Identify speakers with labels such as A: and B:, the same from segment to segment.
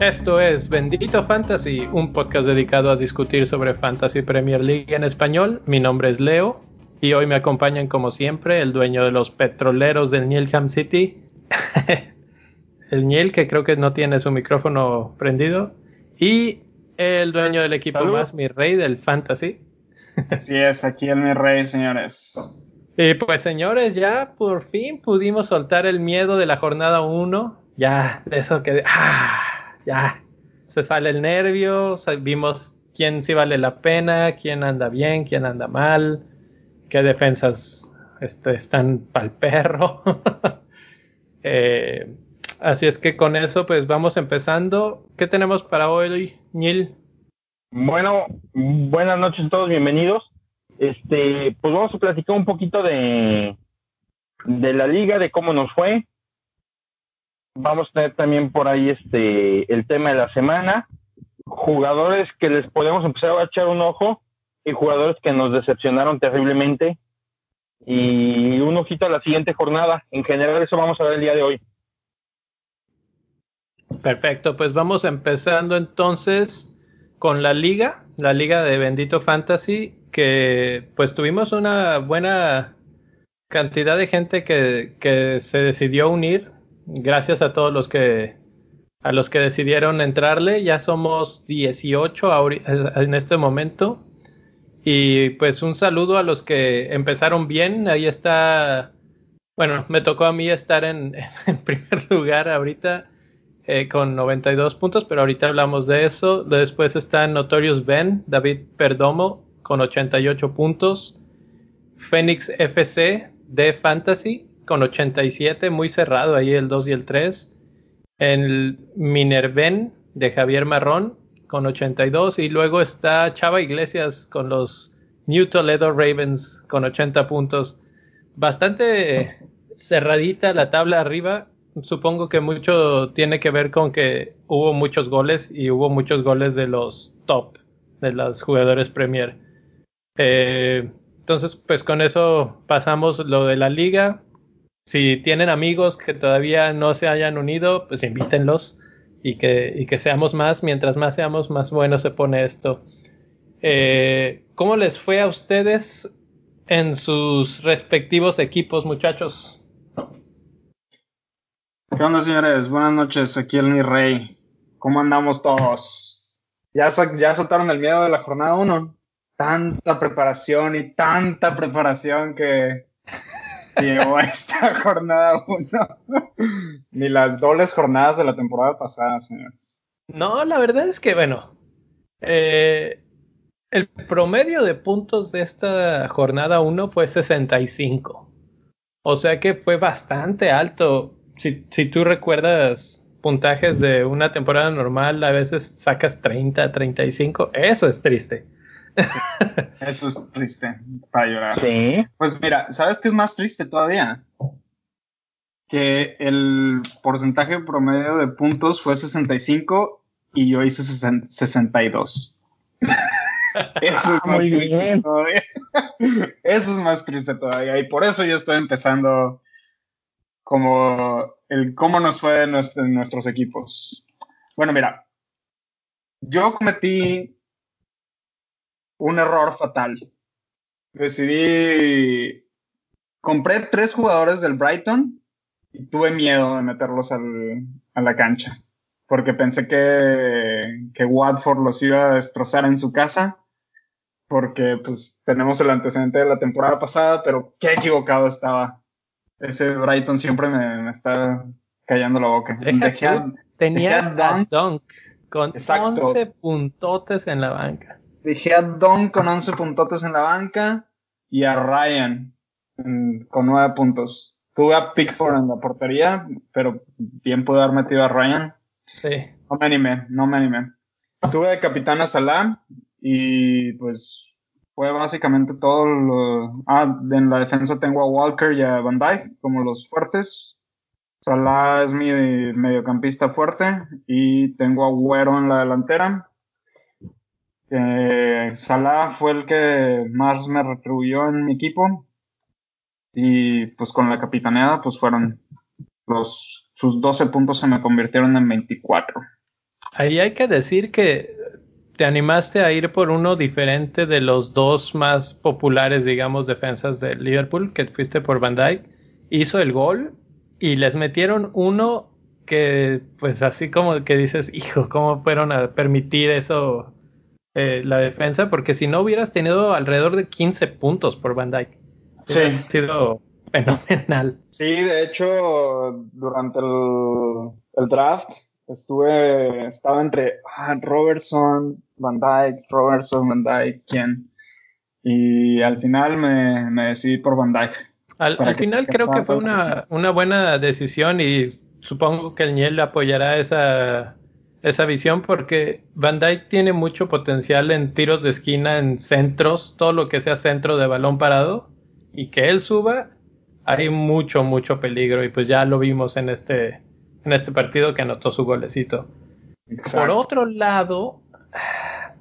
A: Esto es Bendito Fantasy, un podcast dedicado a discutir sobre Fantasy Premier League en español. Mi nombre es Leo y hoy me acompañan como siempre el dueño de los petroleros del Nilham City, el Niel que creo que no tiene su micrófono prendido, y el dueño del equipo más, mi rey del Fantasy.
B: Así es, aquí el mi rey, señores.
A: Y pues señores, ya por fin pudimos soltar el miedo de la jornada 1. Ya, de eso que... Ah, ya, se sale el nervio, vimos quién sí vale la pena, quién anda bien, quién anda mal, qué defensas este, están para el perro. Eh, así es que con eso pues vamos empezando. ¿Qué tenemos para hoy, Neil?
C: Bueno, buenas noches a todos, bienvenidos. Este, pues vamos a platicar un poquito de, de la liga, de cómo nos fue. Vamos a tener también por ahí este el tema de la semana, jugadores que les podemos empezar a echar un ojo y jugadores que nos decepcionaron terriblemente y un ojito a la siguiente jornada. En general eso vamos a ver el día de hoy.
A: Perfecto, pues vamos empezando entonces con la liga, la liga de Bendito Fantasy, que pues tuvimos una buena cantidad de gente que, que se decidió unir, gracias a todos los que a los que decidieron entrarle, ya somos 18 en este momento. Y pues un saludo a los que empezaron bien. Ahí está, bueno, me tocó a mí estar en, en primer lugar ahorita eh, con 92 puntos, pero ahorita hablamos de eso. Después está Notorious Ben, David Perdomo con 88 puntos. Phoenix FC de Fantasy con 87, muy cerrado ahí el 2 y el 3. El Minerven de Javier Marrón con 82 y luego está Chava Iglesias con los New Toledo Ravens con 80 puntos. Bastante cerradita la tabla arriba supongo que mucho tiene que ver con que hubo muchos goles y hubo muchos goles de los top, de los jugadores Premier. Eh, entonces, pues con eso pasamos lo de la liga. Si tienen amigos que todavía no se hayan unido, pues invítenlos y que, y que seamos más. Mientras más seamos, más bueno se pone esto. Eh, ¿Cómo les fue a ustedes en sus respectivos equipos, muchachos?
B: ¿Qué onda, señores? Buenas noches, aquí el mi rey. ¿Cómo andamos todos? ¿Ya, ya soltaron el miedo de la jornada 1? Tanta preparación y tanta preparación que llevó esta jornada 1. Ni las dobles jornadas de la temporada pasada, señores.
A: No, la verdad es que, bueno, eh, el promedio de puntos de esta jornada 1 fue 65. O sea que fue bastante alto si, si tú recuerdas puntajes de una temporada normal, a veces sacas 30, 35, eso es triste.
B: Eso es triste para llorar. Sí. Pues mira, ¿sabes qué es más triste todavía? Que el porcentaje promedio de puntos fue 65 y yo hice 62. Eso es más Muy triste bien. todavía. Eso es más triste todavía. Y por eso yo estoy empezando como el cómo nos fue en, nuestros equipos. Bueno, mira, yo cometí un error fatal. Decidí, compré tres jugadores del Brighton y tuve miedo de meterlos al, a la cancha, porque pensé que, que Watford los iba a destrozar en su casa, porque pues tenemos el antecedente de la temporada pasada, pero qué equivocado estaba ese Brighton siempre me, está callando la boca.
A: tenías a Dunk con 11 puntotes en la banca.
B: Dejé a Dunk con 11 puntotes en la banca y a Ryan con 9 puntos. Tuve a Pickford en la portería, pero bien pude haber metido a Ryan.
A: Sí.
B: No me animé, no me animé. Tuve de capitán a Salah y pues fue básicamente todo lo... Ah, en la defensa tengo a Walker y a Van Dyke como los fuertes. Salah es mi mediocampista fuerte y tengo a Güero en la delantera. Salah fue el que más me retribuyó en mi equipo. Y pues con la capitaneada, pues fueron los, sus 12 puntos se me convirtieron en 24.
A: Ahí hay que decir que te animaste a ir por uno diferente de los dos más populares, digamos, defensas de Liverpool, que fuiste por Van Dijk. Hizo el gol y les metieron uno que, pues así como que dices, hijo, ¿cómo fueron a permitir eso eh, la defensa? Porque si no hubieras tenido alrededor de 15 puntos por Van Dijk. Sí. Ha sido fenomenal.
B: Sí, de hecho, durante el, draft estuve, estaba entre ah, Robertson, Van Dyke, Robertson, Van Dyke, ¿quién? Y al final me, me decidí por Van Dyke.
A: Al, final creo que fue una, una, buena decisión y supongo que el Niel apoyará esa, esa visión porque Van Dyke tiene mucho potencial en tiros de esquina, en centros, todo lo que sea centro de balón parado y que él suba, hay mucho, mucho peligro y pues ya lo vimos en este, en este partido que anotó su golecito. Por otro lado,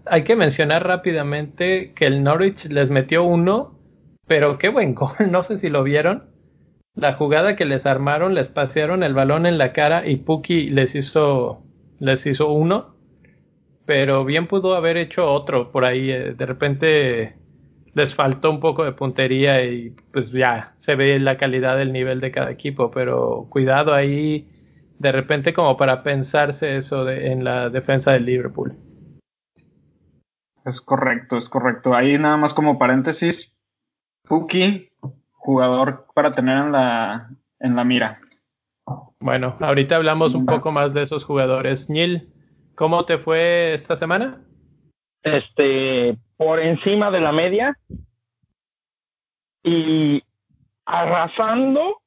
A: hay que mencionar rápidamente que el Norwich les metió uno, pero qué buen gol, no sé si lo vieron. La jugada que les armaron, les pasearon el balón en la cara y Puki les hizo, les hizo uno, pero bien pudo haber hecho otro por ahí. Eh, de repente les faltó un poco de puntería y pues ya se ve la calidad del nivel de cada equipo, pero cuidado ahí de repente como para pensarse eso en la defensa del Liverpool.
B: Es correcto, es correcto. Ahí nada más como paréntesis, Puki, jugador para tener en la, en la mira.
A: Bueno, ahorita hablamos un poco más de esos jugadores. Nil, ¿cómo te fue esta semana?
C: Este, por encima de la media y arrasando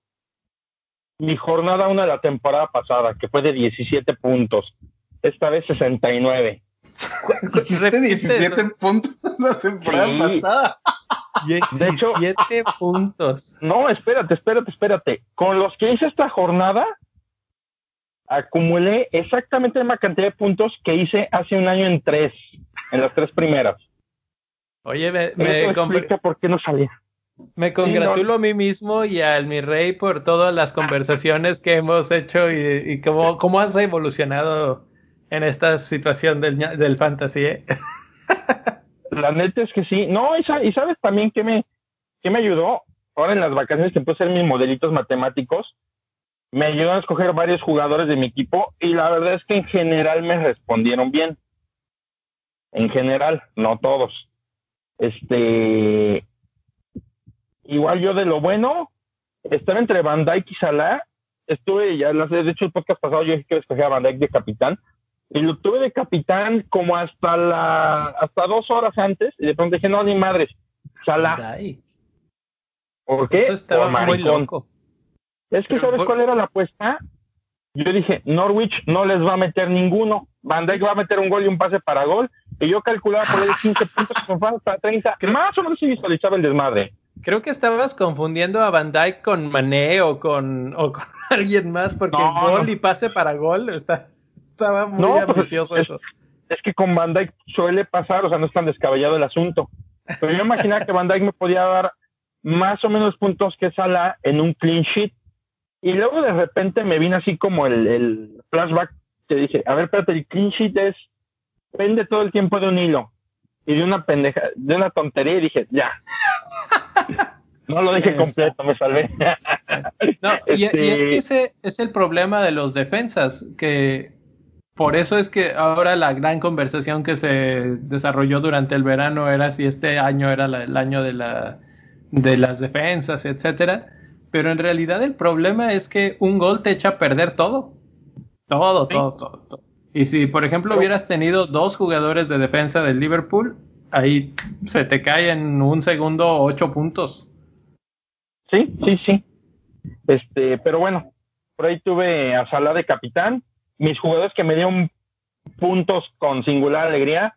C: mi jornada una de la temporada pasada, que fue de 17 puntos. Esta vez 69.
B: 17 puntos la temporada pasada.
A: 17 puntos.
C: No, espérate, espérate, espérate. Con los que hice esta jornada, acumulé exactamente la misma cantidad de puntos que hice hace un año en tres, en las tres primeras.
A: Oye, me, me
C: por qué no salía.
A: Me congratulo a mí mismo y al mi rey por todas las conversaciones que hemos hecho y, cómo, cómo, has revolucionado en esta situación del, del fantasy. ¿eh?
C: La neta es que sí. No, y, sabes también que me, que me ayudó. Ahora en las vacaciones que empecé a hacer mis modelitos matemáticos. Me ayudó a escoger varios jugadores de mi equipo y la verdad es que en general me respondieron bien. En general, no todos. Este, igual yo de lo bueno, estaba entre Van Dyke y Salah. Estuve, ya de hecho el podcast pasado yo dije que escogía a Van Dyke de capitán. Y lo tuve de capitán como hasta la, hasta dos horas antes. Y de pronto dije, no, ni madres, Salah. ¿Por qué?
A: Eso estaba muy loco.
C: Es que, ¿sabes cuál era la apuesta? Yo dije, Norwich no les va a meter ninguno. Van Dyke va a meter un gol y un pase para gol y yo calculaba por ahí 15 puntos con para 30. más o menos se visualizaba el desmadre.
A: Creo que estabas confundiendo a Van Dyke con Mané o con, o con alguien más, porque gol y pase para gol está, estaba muy no, pues, eso.
C: Es que con Van Dyke suele pasar, o sea, no es tan descabellado el asunto. Pero yo imaginaba que Van Dyke me podía dar más o menos puntos que Sala en un clean sheet. Y luego de repente me vino así como el, el flashback que dije, a ver, espérate, el clean sheet es pende todo el tiempo de un hilo y de una pendeja, de una tontería y dije, ya. No lo dije completo, me salvé.
A: no, y, es que este ese es el problema de los defensas, que por eso es que ahora la gran conversación que se desarrolló durante el verano era si este año era el año de, la, de las defensas, etcétera. Pero en realidad el problema es que un gol te echa a perder todo. Todo, todo, todo, todo. Y si, por ejemplo, hubieras tenido dos jugadores de defensa del Liverpool, ahí se te cae en un segundo ocho puntos.
C: Sí, sí, sí. Este, pero bueno, por ahí tuve a Salah de capitán. Mis jugadores que me dieron puntos con singular alegría.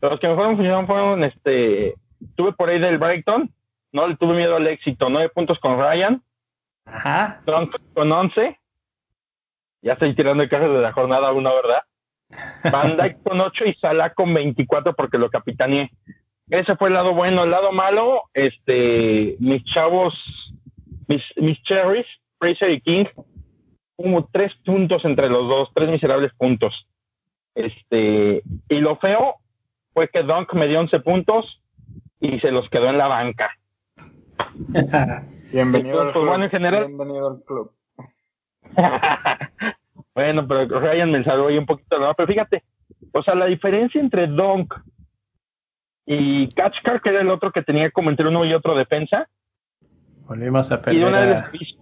C: Los que mejor funcionaron fueron, este, tuve por ahí del Brighton, no le tuve miedo al éxito, nueve puntos con Ryan.
A: Ajá.
C: Con once. Ya estoy tirando el caso de la jornada uno, ¿verdad? Van Dyke con 8 y Salah con 24 porque lo capitaneé. Ese fue el lado bueno. El lado malo, este, mis chavos, mis, mis cherries, Fraser y King, como tres puntos entre los dos, tres miserables puntos. Este, y lo feo fue que Dunk me dio 11 puntos y se los quedó en la banca.
B: Bienvenido, al
C: pues,
B: club.
C: Bueno, en general,
B: Bienvenido al club.
C: bueno, pero Ryan me salvó ahí un poquito, ¿no? Pero fíjate, o sea, la diferencia entre Donk y Kachkar, que era el otro que tenía como entre uno y otro defensa,
A: Volvimos a
C: y de
A: perder
C: una
A: a,
C: vez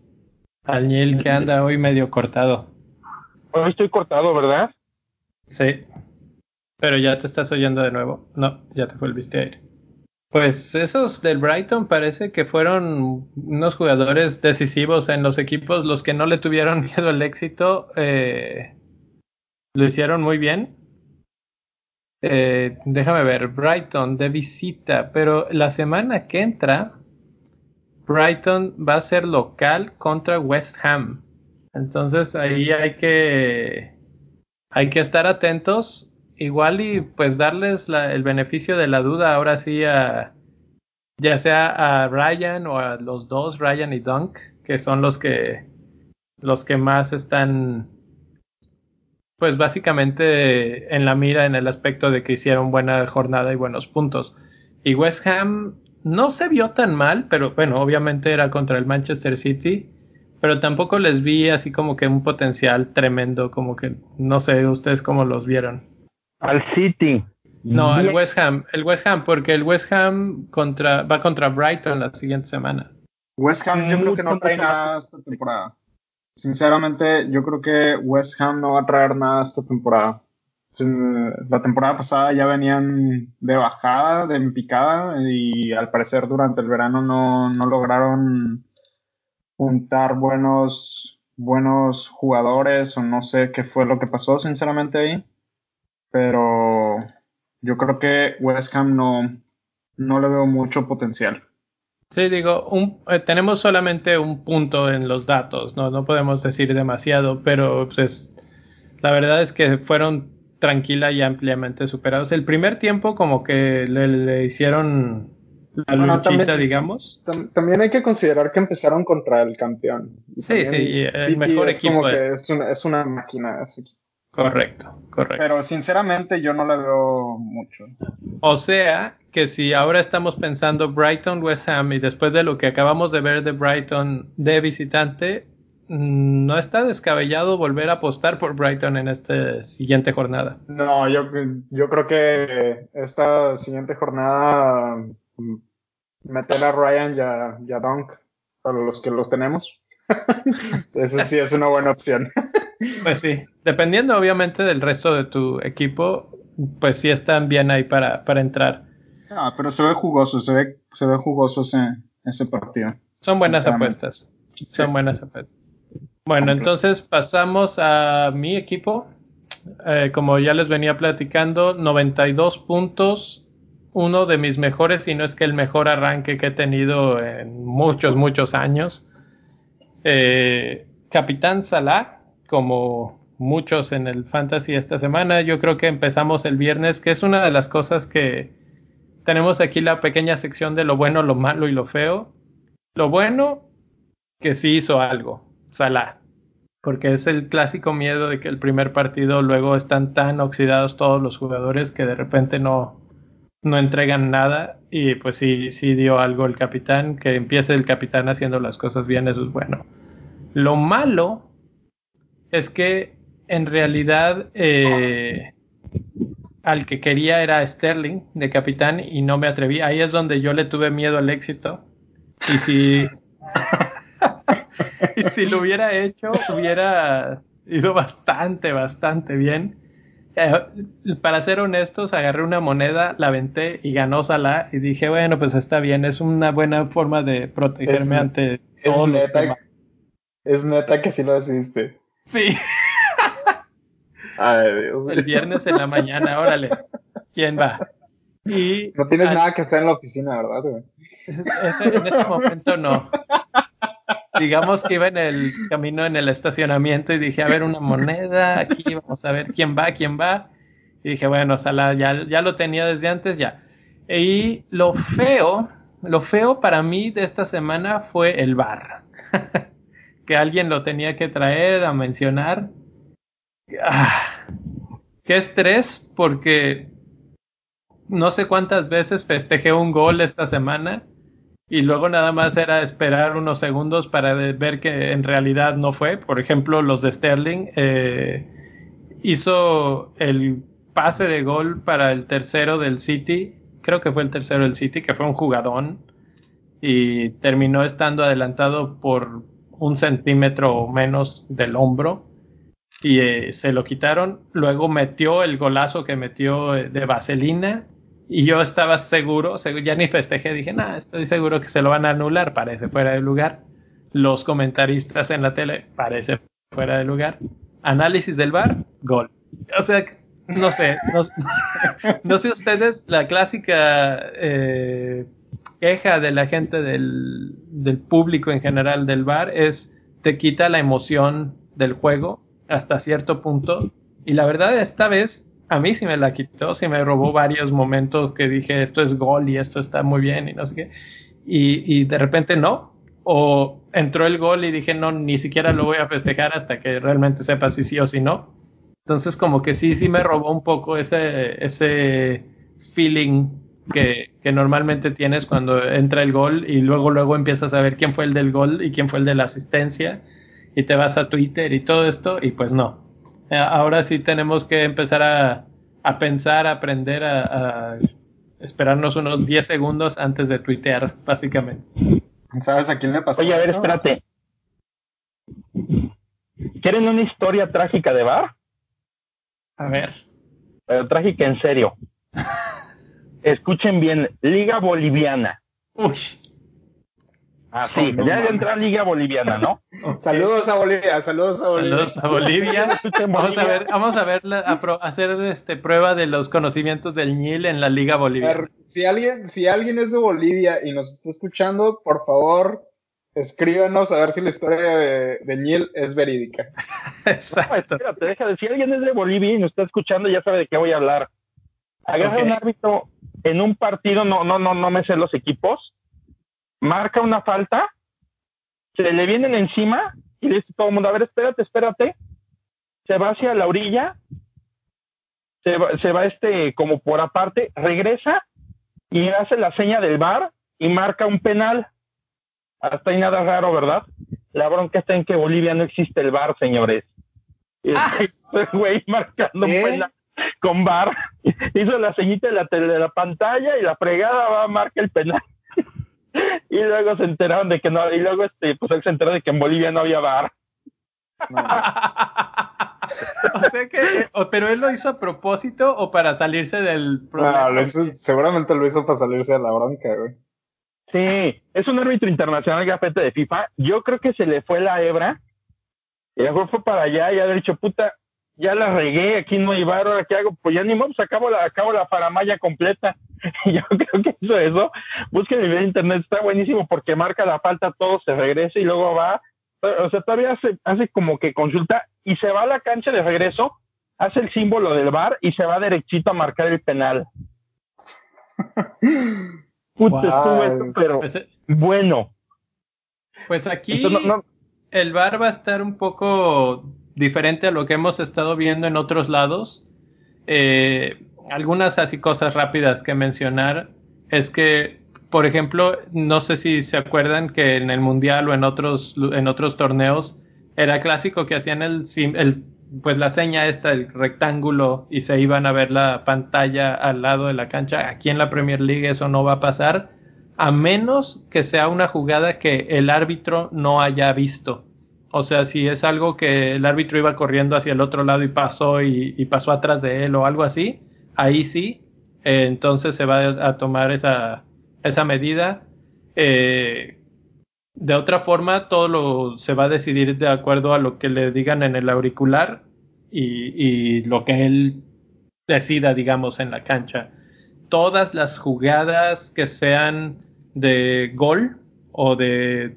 A: al Neil que anda hoy medio cortado.
C: hoy estoy cortado, ¿verdad?
A: Sí. Pero ya te estás oyendo de nuevo. No, ya te volviste a ir. Pues esos del Brighton parece que fueron unos jugadores decisivos en los equipos, los que no le tuvieron miedo al éxito, eh, lo hicieron muy bien. Eh, déjame ver, Brighton de visita, pero la semana que entra, Brighton va a ser local contra West Ham. Entonces ahí hay que hay que estar atentos. Igual y pues darles la, el beneficio de la duda ahora sí a ya sea a Ryan o a los dos Ryan y Dunk que son los que los que más están pues básicamente en la mira en el aspecto de que hicieron buena jornada y buenos puntos. Y West Ham no se vio tan mal pero bueno obviamente era contra el Manchester City pero tampoco les vi así como que un potencial tremendo, como que no sé ustedes cómo los vieron.
C: Al City.
A: No, al West Ham, el West Ham, porque el West Ham contra, va contra Brighton la siguiente semana.
B: West Ham yo creo que no trae nada esta temporada. Sinceramente, yo creo que West Ham no va a traer nada esta temporada. La temporada pasada ya venían de bajada, de picada, y al parecer durante el verano no, no lograron juntar buenos, buenos jugadores, o no sé qué fue lo que pasó, sinceramente, ahí. Pero yo creo que West Ham no, no le veo mucho potencial.
A: Sí, digo, un, eh, tenemos solamente un punto en los datos, no, no podemos decir demasiado, pero pues, la verdad es que fueron tranquila y ampliamente superados. El primer tiempo como que le, le hicieron la
B: Bueno,
A: luchita,
B: también-
A: digamos.
B: Tam- También hay que considerar que empezaron contra el campeón. Y
A: Sí, sí, y el
B: City
A: mejor
B: es
A: equipo
B: Como
A: de-
B: que es una, es una máquina. ese
A: Correcto, correcto.
B: Pero sinceramente yo no le veo mucho.
A: O sea, que si ahora estamos pensando Brighton, West Ham y después de lo que acabamos de ver de Brighton de visitante, no está descabellado volver a apostar por Brighton en esta siguiente jornada.
B: No, yo, yo creo que esta siguiente jornada mm, meter a Ryan y a, y a Dunk para los que los tenemos. Eso sí es una buena opción.
A: Pues sí, dependiendo obviamente del resto de tu equipo, pues sí están bien ahí para, para entrar.
B: Ah, pero se ve jugoso, se ve, se ve jugoso ese, ese partido.
A: Son buenas apuestas. Son buenas apuestas. Bueno, entonces pasamos a mi equipo. Eh, como ya les venía platicando, 92 puntos. Uno de mis mejores, y no es que el mejor arranque que he tenido en muchos, muchos años. Eh, Capitán Salah, como muchos en el Fantasy esta semana, yo creo que empezamos el viernes, que es una de las cosas que tenemos aquí la pequeña sección de lo bueno, lo malo y lo feo. Lo bueno, que sí hizo algo, Salah. Porque es el clásico miedo de que el primer partido luego están tan oxidados todos los jugadores que de repente no, no entregan nada. Y pues sí, sí dio algo el capitán, que empiece el capitán haciendo las cosas bien, eso es bueno. Lo malo es que en realidad eh, al que quería era Sterling de capitán y no me atreví. Ahí es donde yo le tuve miedo al éxito. Y si, y si lo hubiera hecho, hubiera ido bastante, bastante bien. Eh, para ser honestos, agarré una moneda, la aventé y ganó Salah y dije, bueno, pues está bien, es una buena forma de protegerme
B: Es-
A: ante
B: Es
A: todos los demás.
B: es neta que sí lo hiciste.
A: Sí,
B: Ay, Dios
A: el viernes en la mañana, órale, ¿quién va? Y
B: No tienes
A: al-
B: nada que hacer en la oficina, ¿verdad?
A: ese- en ese momento no. Digamos que iba en el camino en el estacionamiento y dije, a ver, una moneda, aquí vamos a ver quién va, quién va. Y dije, bueno, Salah ya, ya lo tenía desde antes, ya. Y lo feo, lo feo para mí de esta semana fue el bar. que alguien lo tenía que traer a mencionar. Ah, qué estrés, porque no sé cuántas veces festejé un gol esta semana y luego nada más era esperar unos segundos para ver que en realidad no fue. Por ejemplo, los de Sterling eh, hizo el pase de gol para el tercero del City, creo que fue el tercero del City, que fue un jugadón y terminó estando adelantado por un centímetro o menos del hombro y eh, se lo quitaron. Luego metió el golazo que metió de vaselina y yo estaba seguro, ya ni festejé, dije, nada, estoy seguro que se lo van a anular, parece fuera de lugar. Los comentaristas en la tele, parece fuera de lugar. Análisis del bar, gol. O sea, no sé, no, sé ustedes, la clásica eh, queja de la gente del, del público en general del bar es te quita la emoción del juego hasta cierto punto. Y la verdad, esta vez a mí sí me la quitó, sí me robó varios momentos que dije esto es gol y esto está muy bien y no sé qué. Y, de repente no. O entró el gol y dije no, ni siquiera lo voy a festejar hasta que realmente sepa si sí o si no. Entonces como que sí, sí me robó un poco ese, ese feeling que, que, normalmente tienes cuando entra el gol y luego luego empiezas a ver quién fue el del gol y quién fue el de la asistencia y te vas a Twitter y todo esto y pues no. Eh, ahora sí tenemos que empezar a, a pensar, a aprender a, esperarnos unos 10 segundos antes de tuitear, básicamente.
B: ¿Sabes a quién le pasó?
C: Oye, a ver, espérate. ¿Quieren una historia trágica de bar?
A: A ver.
C: Pero trágica en serio. Escuchen bien, Liga Boliviana.
A: Uy.
C: Ah, sí, ya entra Liga Boliviana, ¿no?
B: Saludos a Bolivia, saludos a Bolivia.
A: Saludos a Bolivia. vamos a ver, vamos a ver, a hacer este prueba de los conocimientos del ñil en la Liga Boliviana.
B: Si alguien, si alguien es de Bolivia y nos está escuchando, por favor, escríbanos a ver si la historia de, de ñil es verídica.
C: Exacto. espérate, deja de, si alguien es de Bolivia y nos está escuchando, ya sabe de qué voy a hablar. Agarra un árbitro en un partido, no, no, no, no me sé los equipos marca una falta, se le vienen encima y le dice todo el mundo, a ver, espérate, espérate, se va hacia la orilla, se va, se va este como por aparte, regresa y hace la seña del bar y marca un penal. Hasta ahí nada raro, ¿verdad? La bronca está en que Bolivia no existe el bar, señores. Ah. güey marcando un penal con bar, hizo la señita de la, de la pantalla y la fregada va a marcar el penal y luego se enteraron de que no, y luego este, pues él se enteró de que en Bolivia no había bar.
A: o sea que, pero él lo hizo a propósito o para salirse del
B: problema. seguramente lo hizo para salirse de la bronca, güey.
C: Sí, es un árbitro internacional gafete de FIFA. Yo creo que se le fue la hebra. Y luego fue para allá y ha dicho, puta, ya la regué, aquí no hay bar, ahora qué hago, pues ya ni modo, pues acabo la, acabo la faramaya completa. Yo creo que hizo eso. Busquen el video de internet, está buenísimo porque marca la falta, todo se regresa y luego va, o sea, todavía hace, hace como que consulta y se va a la cancha de regreso, hace el símbolo del bar y se va derechito a marcar el penal. Puta, pero pues, eh, bueno.
A: Pues aquí el bar va a estar un poco diferente a lo que hemos estado viendo en otros lados. Eh, algunas así cosas rápidas que mencionar es que, por ejemplo, no sé si se acuerdan que en el mundial o en otros en otros torneos era clásico que hacían el, el pues la seña esta el rectángulo y se iban a ver la pantalla al lado de la cancha. Aquí en la Premier League eso no va a pasar a menos que sea una jugada que el árbitro no haya visto. O sea, si es algo que el árbitro iba corriendo hacia el otro lado y pasó y, pasó atrás de él o algo así, ahí sí, eh, entonces se va a tomar esa, medida. Eh, de otra forma, todo lo se va a decidir de acuerdo a lo que le digan en el auricular y lo que él decida, digamos, en la cancha. Todas las jugadas que sean de gol o de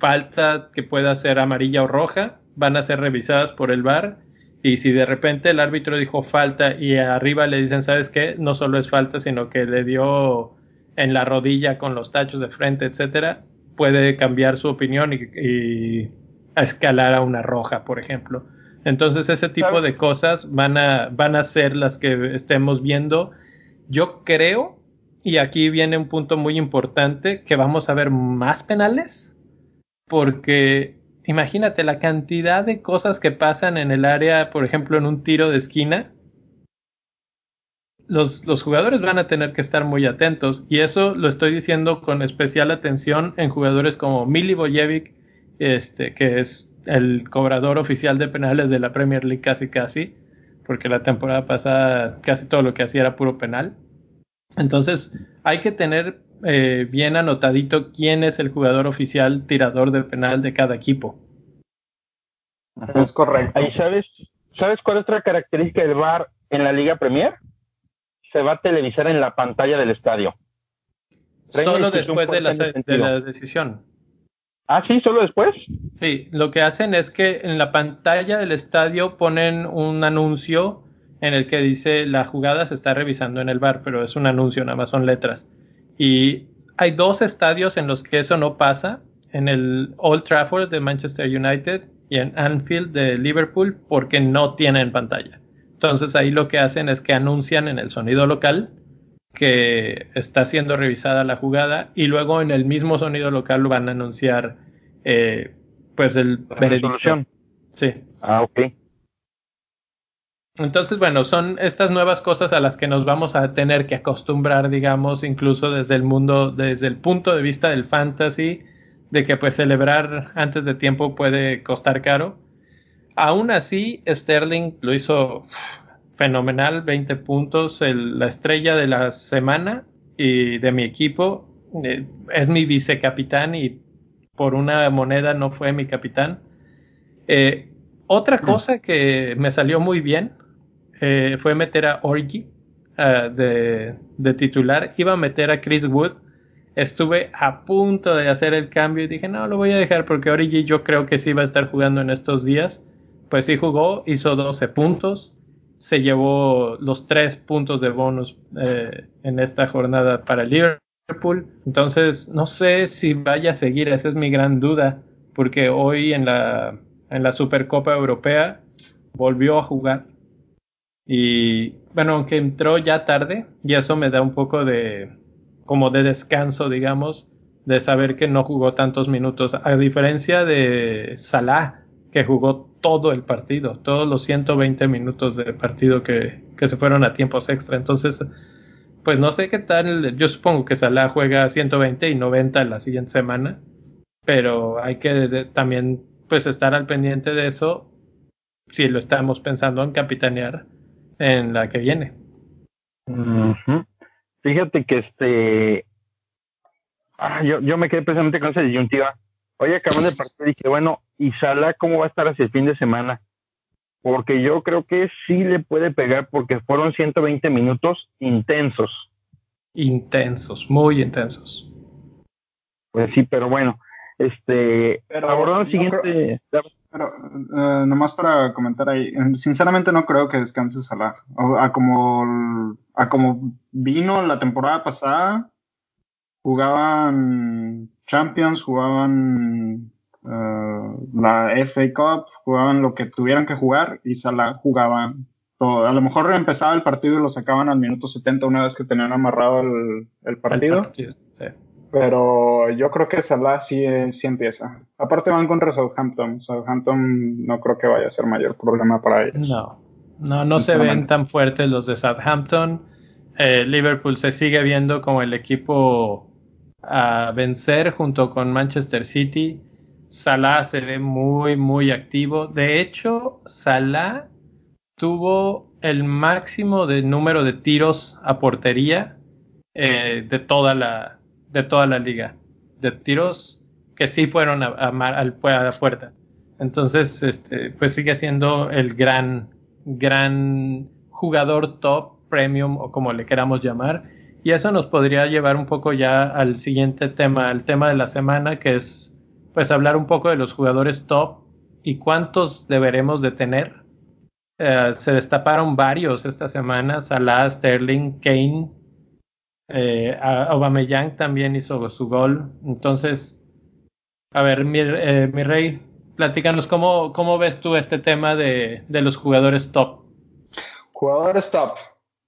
A: falta que pueda ser amarilla o roja, van a ser revisadas por el VAR y si de repente el árbitro dijo falta y arriba le dicen, ¿sabes qué? No solo es falta, sino que le dio en la rodilla con los tachos de frente, etcétera, puede cambiar su opinión y, escalar a una roja, por ejemplo. Entonces ese tipo de cosas van a, van a ser las que estemos viendo. Yo creo, y aquí viene un punto muy importante, que vamos a ver más penales, porque imagínate la cantidad de cosas que pasan en el área, por ejemplo, en un tiro de esquina. Los, jugadores van a tener que estar muy atentos y eso lo estoy diciendo con especial atención en jugadores como Milivojevic, este, que es el cobrador oficial de penales de la Premier League casi casi, porque la temporada pasada casi todo lo que hacía era puro penal. Entonces hay que tener eh, bien anotadito quién es el jugador oficial tirador de penal de cada equipo.
C: Es correcto. ¿sabes cuál es otra característica del VAR en la Liga Premier? Se va a televisar en la pantalla del estadio.
A: Solo después de la, de la decisión.
C: Ah, sí, solo después.
A: Sí, lo que hacen es que en la pantalla del estadio ponen un anuncio en el que dice la jugada se está revisando en el bar, pero es un anuncio, nada más son letras. Y hay dos estadios en los que eso no pasa, en el Old Trafford de Manchester United y en Anfield de Liverpool, porque no tienen pantalla. Entonces ahí lo que hacen es que anuncian en el sonido local que está siendo revisada la jugada y luego en el mismo sonido local lo van a anunciar eh, pues el veredicto. Sí.
C: Ah, ok.
A: Entonces, bueno, son estas nuevas cosas a las que nos vamos a tener que acostumbrar, digamos, incluso desde el mundo, desde el punto de vista del fantasy, de que pues celebrar antes de tiempo puede costar caro. Aún así, Sterling lo hizo fenomenal, 20 puntos, la estrella de la semana y de mi equipo. Eh, es mi vicecapitán y por una moneda no fue mi capitán. Eh, otra mm. cosa que me salió muy bien eh, fue meter a Origi de, titular. Iba a meter a Chris Wood. Estuve a punto de hacer el cambio y dije, no, lo voy a dejar porque Origi yo creo que sí va a estar jugando en estos días. Pues sí jugó, hizo 12 puntos. Se llevó los 3 puntos de bonus eh, en esta jornada para Liverpool. Entonces, no sé si vaya a seguir, esa es mi gran duda, porque hoy en la, en la Supercopa Europea volvió a jugar y bueno, aunque entró ya tarde, y eso me da un poco de como de descanso, digamos, de saber que no jugó tantos minutos, a diferencia de Salah, que jugó todo el partido, todos los 120 minutos de partido que, que se fueron a tiempos extra. Entonces, pues no sé qué tal, yo supongo que Salah juega 120 y 90 la siguiente semana, pero hay que también pues estar al pendiente de eso si lo estamos pensando en capitanear en la que viene.
C: Fíjate que este. Ah, yo, yo me quedé precisamente con esa disyuntiva. Hoy acabando de partir dije, bueno, ¿y Sala cómo va a estar hacia el fin de semana? Porque yo creo que sí le puede pegar porque fueron 120 minutos intensos.
A: Intensos, muy intensos.
C: Pues sí, pero bueno, este,
B: pero el siguiente. Pero uh, nomás para comentar ahí, sinceramente no creo que descanse Salah. a como a como vino la temporada pasada, jugaban Champions, jugaban uh, la FA Cup, jugaban lo que tuvieran que jugar y Salah jugaba todo. A lo mejor empezaba el partido y lo sacaban al minuto 70 una vez que tenían amarrado el, partido. Pero yo creo que Salah sí, sí empieza. Aparte van contra Southampton. Southampton no creo que vaya a ser mayor problema para ellos.
A: No, no, no se ven tan fuertes los de Southampton. Eh, Liverpool se sigue viendo como el equipo a vencer junto con Manchester City. Salah se ve muy, muy activo. De hecho, Salah tuvo el máximo de número de tiros a portería eh, de toda la, de toda la liga, de tiros que sí fueron a, la puerta. Entonces, este, pues sigue siendo el gran, gran jugador top, premium o como le queramos llamar. Y eso nos podría llevar un poco ya al siguiente tema, al tema de la semana, que es pues hablar un poco de los jugadores top y cuántos deberemos de tener. Eh, se destaparon varios esta semana, Salah, Sterling, Kane, eh, también hizo su gol. Entonces, a ver, mi, eh, mi rey, platícanos cómo, cómo ves tú este tema de, de los jugadores top.
B: Jugadores top,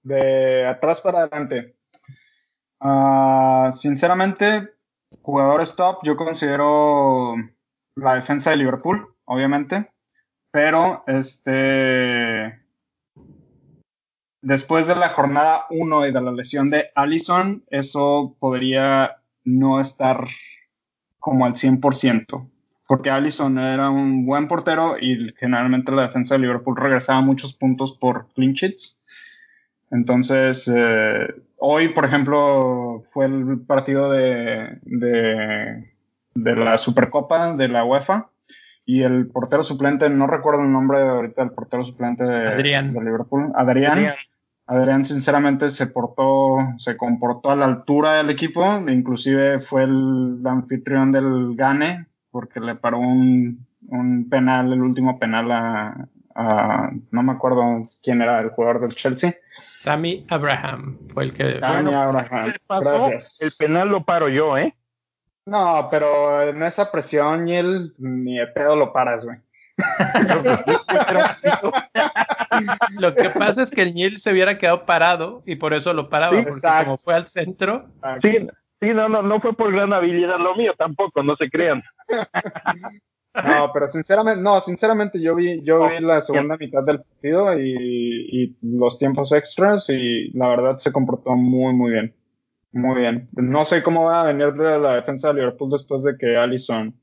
B: de atrás para adelante. Uh, sinceramente, jugadores top, yo considero la defensa de Liverpool, obviamente, pero este después de la jornada 1 y de la lesión de Allison, eso podría no estar como al 100%, porque Allison era un buen portero y generalmente la defensa de Liverpool regresaba muchos puntos por clean sheets. Entonces, eh, hoy, por ejemplo, fue el partido de, de, la Supercopa de la UEFA y el portero suplente, no recuerdo el nombre de ahorita, el portero suplente de, Liverpool, Adrián, Adrián. Sinceramente se portó, se comportó a la altura del equipo, inclusive fue el anfitrión del Gane, porque le paró un, un penal, el último penal a, a, no me acuerdo quién era el jugador del Chelsea,
A: Tammy Abraham fue el que.
B: Tammy Abraham. Gracias.
C: El penal lo paro yo, ¿eh?
B: No, pero en esa presión ni el ni el pedo lo paras, güey.
A: lo que pasa es que el Niel se hubiera quedado parado y por eso lo paraba, porque como fue al centro.
C: Sí, sí, no, no, no fue por gran habilidad lo mío tampoco, no se crean.
B: No, pero sinceramente, no, sinceramente yo vi, yo vi la segunda mitad del partido y, y, los tiempos extras y la verdad se comportó muy, muy bien. Muy bien. No sé cómo va a venir de la defensa de Liverpool después de que Allison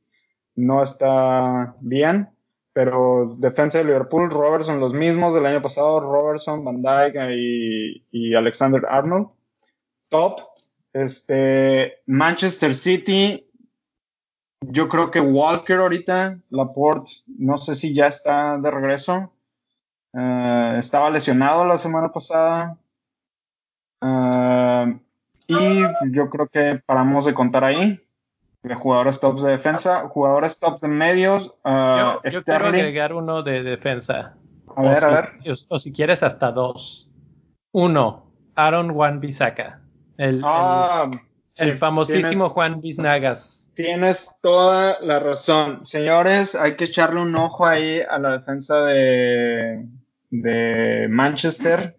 B: no está bien, pero defensa de Liverpool, Robertson los mismos del año pasado, Robertson, Van Dijk y, y Alexander Arnold. Top. Este, Manchester City, yo creo que Walker ahorita, Laporte, no sé si ya está de regreso. Eh, estaba lesionado la semana pasada. Eh, y yo creo que paramos de contar ahí. De jugadores top de defensa, jugadores top de medios.
A: Uh, yo, quiero agregar uno de defensa.
B: A ver, a ver.
A: O, si quieres, hasta dos. Uno, Aaron Juan Bisaca. El,
B: ah,
A: el, famosísimo Juan Biznagas
B: Tienes toda la razón. Señores, hay que echarle un ojo ahí a la defensa de, de Manchester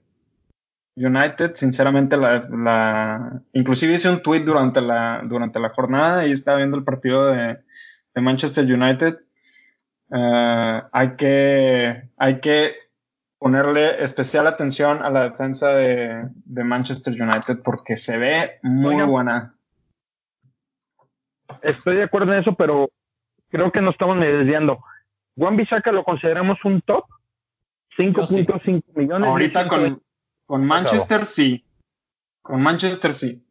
B: United. Sinceramente, la, la, inclusive hice un tweet durante la, durante la jornada y estaba viendo el partido de, de Manchester United. Uh, hay que, hay que ponerle especial atención a la defensa de, de Manchester United porque se ve muy buena
C: estoy de acuerdo en eso, pero creo que no estamos desviando. Juan Bisaca lo consideramos un top, 5.5 millones.
B: Ahorita con, con Manchester sí. Con Manchester sí.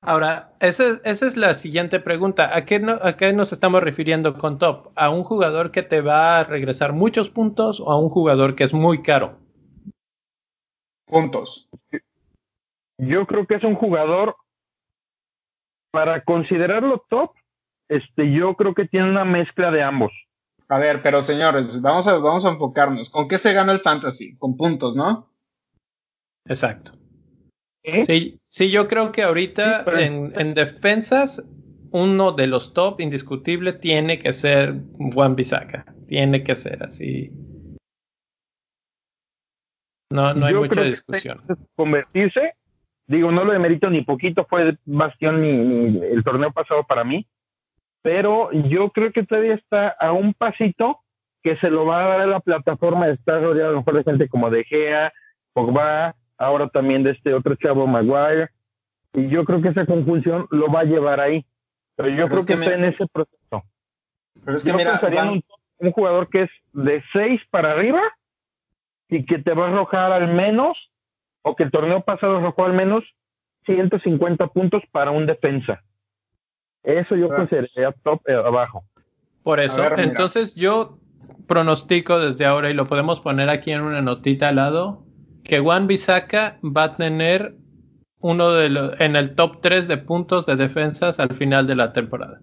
A: Ahora, esa, esa, es la siguiente pregunta. ¿A qué, no, ¿A qué nos estamos refiriendo con top? ¿A un jugador que te va a regresar muchos puntos o a un jugador que es muy caro?
B: Puntos.
C: Yo creo que es un jugador, para considerarlo top, este, yo creo que tiene una mezcla de ambos.
B: A ver, pero señores, vamos a, vamos a enfocarnos. ¿Con qué se gana el fantasy? Con puntos, ¿no?
A: Exacto. Sí, sí, yo creo que ahorita en, defensas, uno de los top indiscutible tiene que ser Juan Bisaca. Tiene que ser así. No, no hay mucha discusión.
C: convertirse, digo, no lo demerito ni poquito, fue bastión ni el torneo pasado para mí pero yo creo que todavía está a un pasito que se lo va a dar a la plataforma de estar rodeado a lo mejor de gente como De Gea, Pogba, ahora también de este otro chavo Maguire, y yo creo que esa conjunción lo va a llevar ahí, pero yo creo que, está en ese proceso.
B: Pero es que mira,
C: un, un, jugador que es de 6 para arriba y que te va a arrojar al menos, o que el torneo pasado arrojó al menos 150 puntos para un defensa. Eso yo consideraría top eh, abajo.
A: Por eso, entonces yo pronostico desde ahora, y lo podemos poner aquí en una notita al lado, que Juan Bisaca va a tener uno de los, en el top 3 de puntos de defensas al final de la temporada.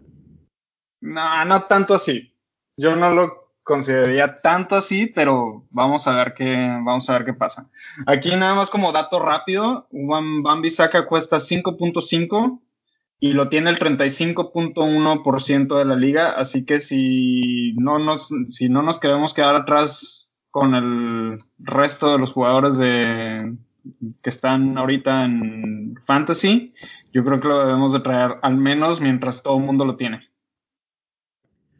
B: No, no tanto así. Yo no lo consideraría tanto así, pero vamos a ver qué, vamos a ver qué pasa. Aquí nada más como dato rápido, Bambi Saca cuesta 5.5 y lo tiene el 35.1% de la liga, así que si no nos, si no nos queremos quedar atrás con el resto de los jugadores de, que están ahorita en Fantasy, yo creo que lo debemos de traer al menos mientras todo el mundo lo tiene.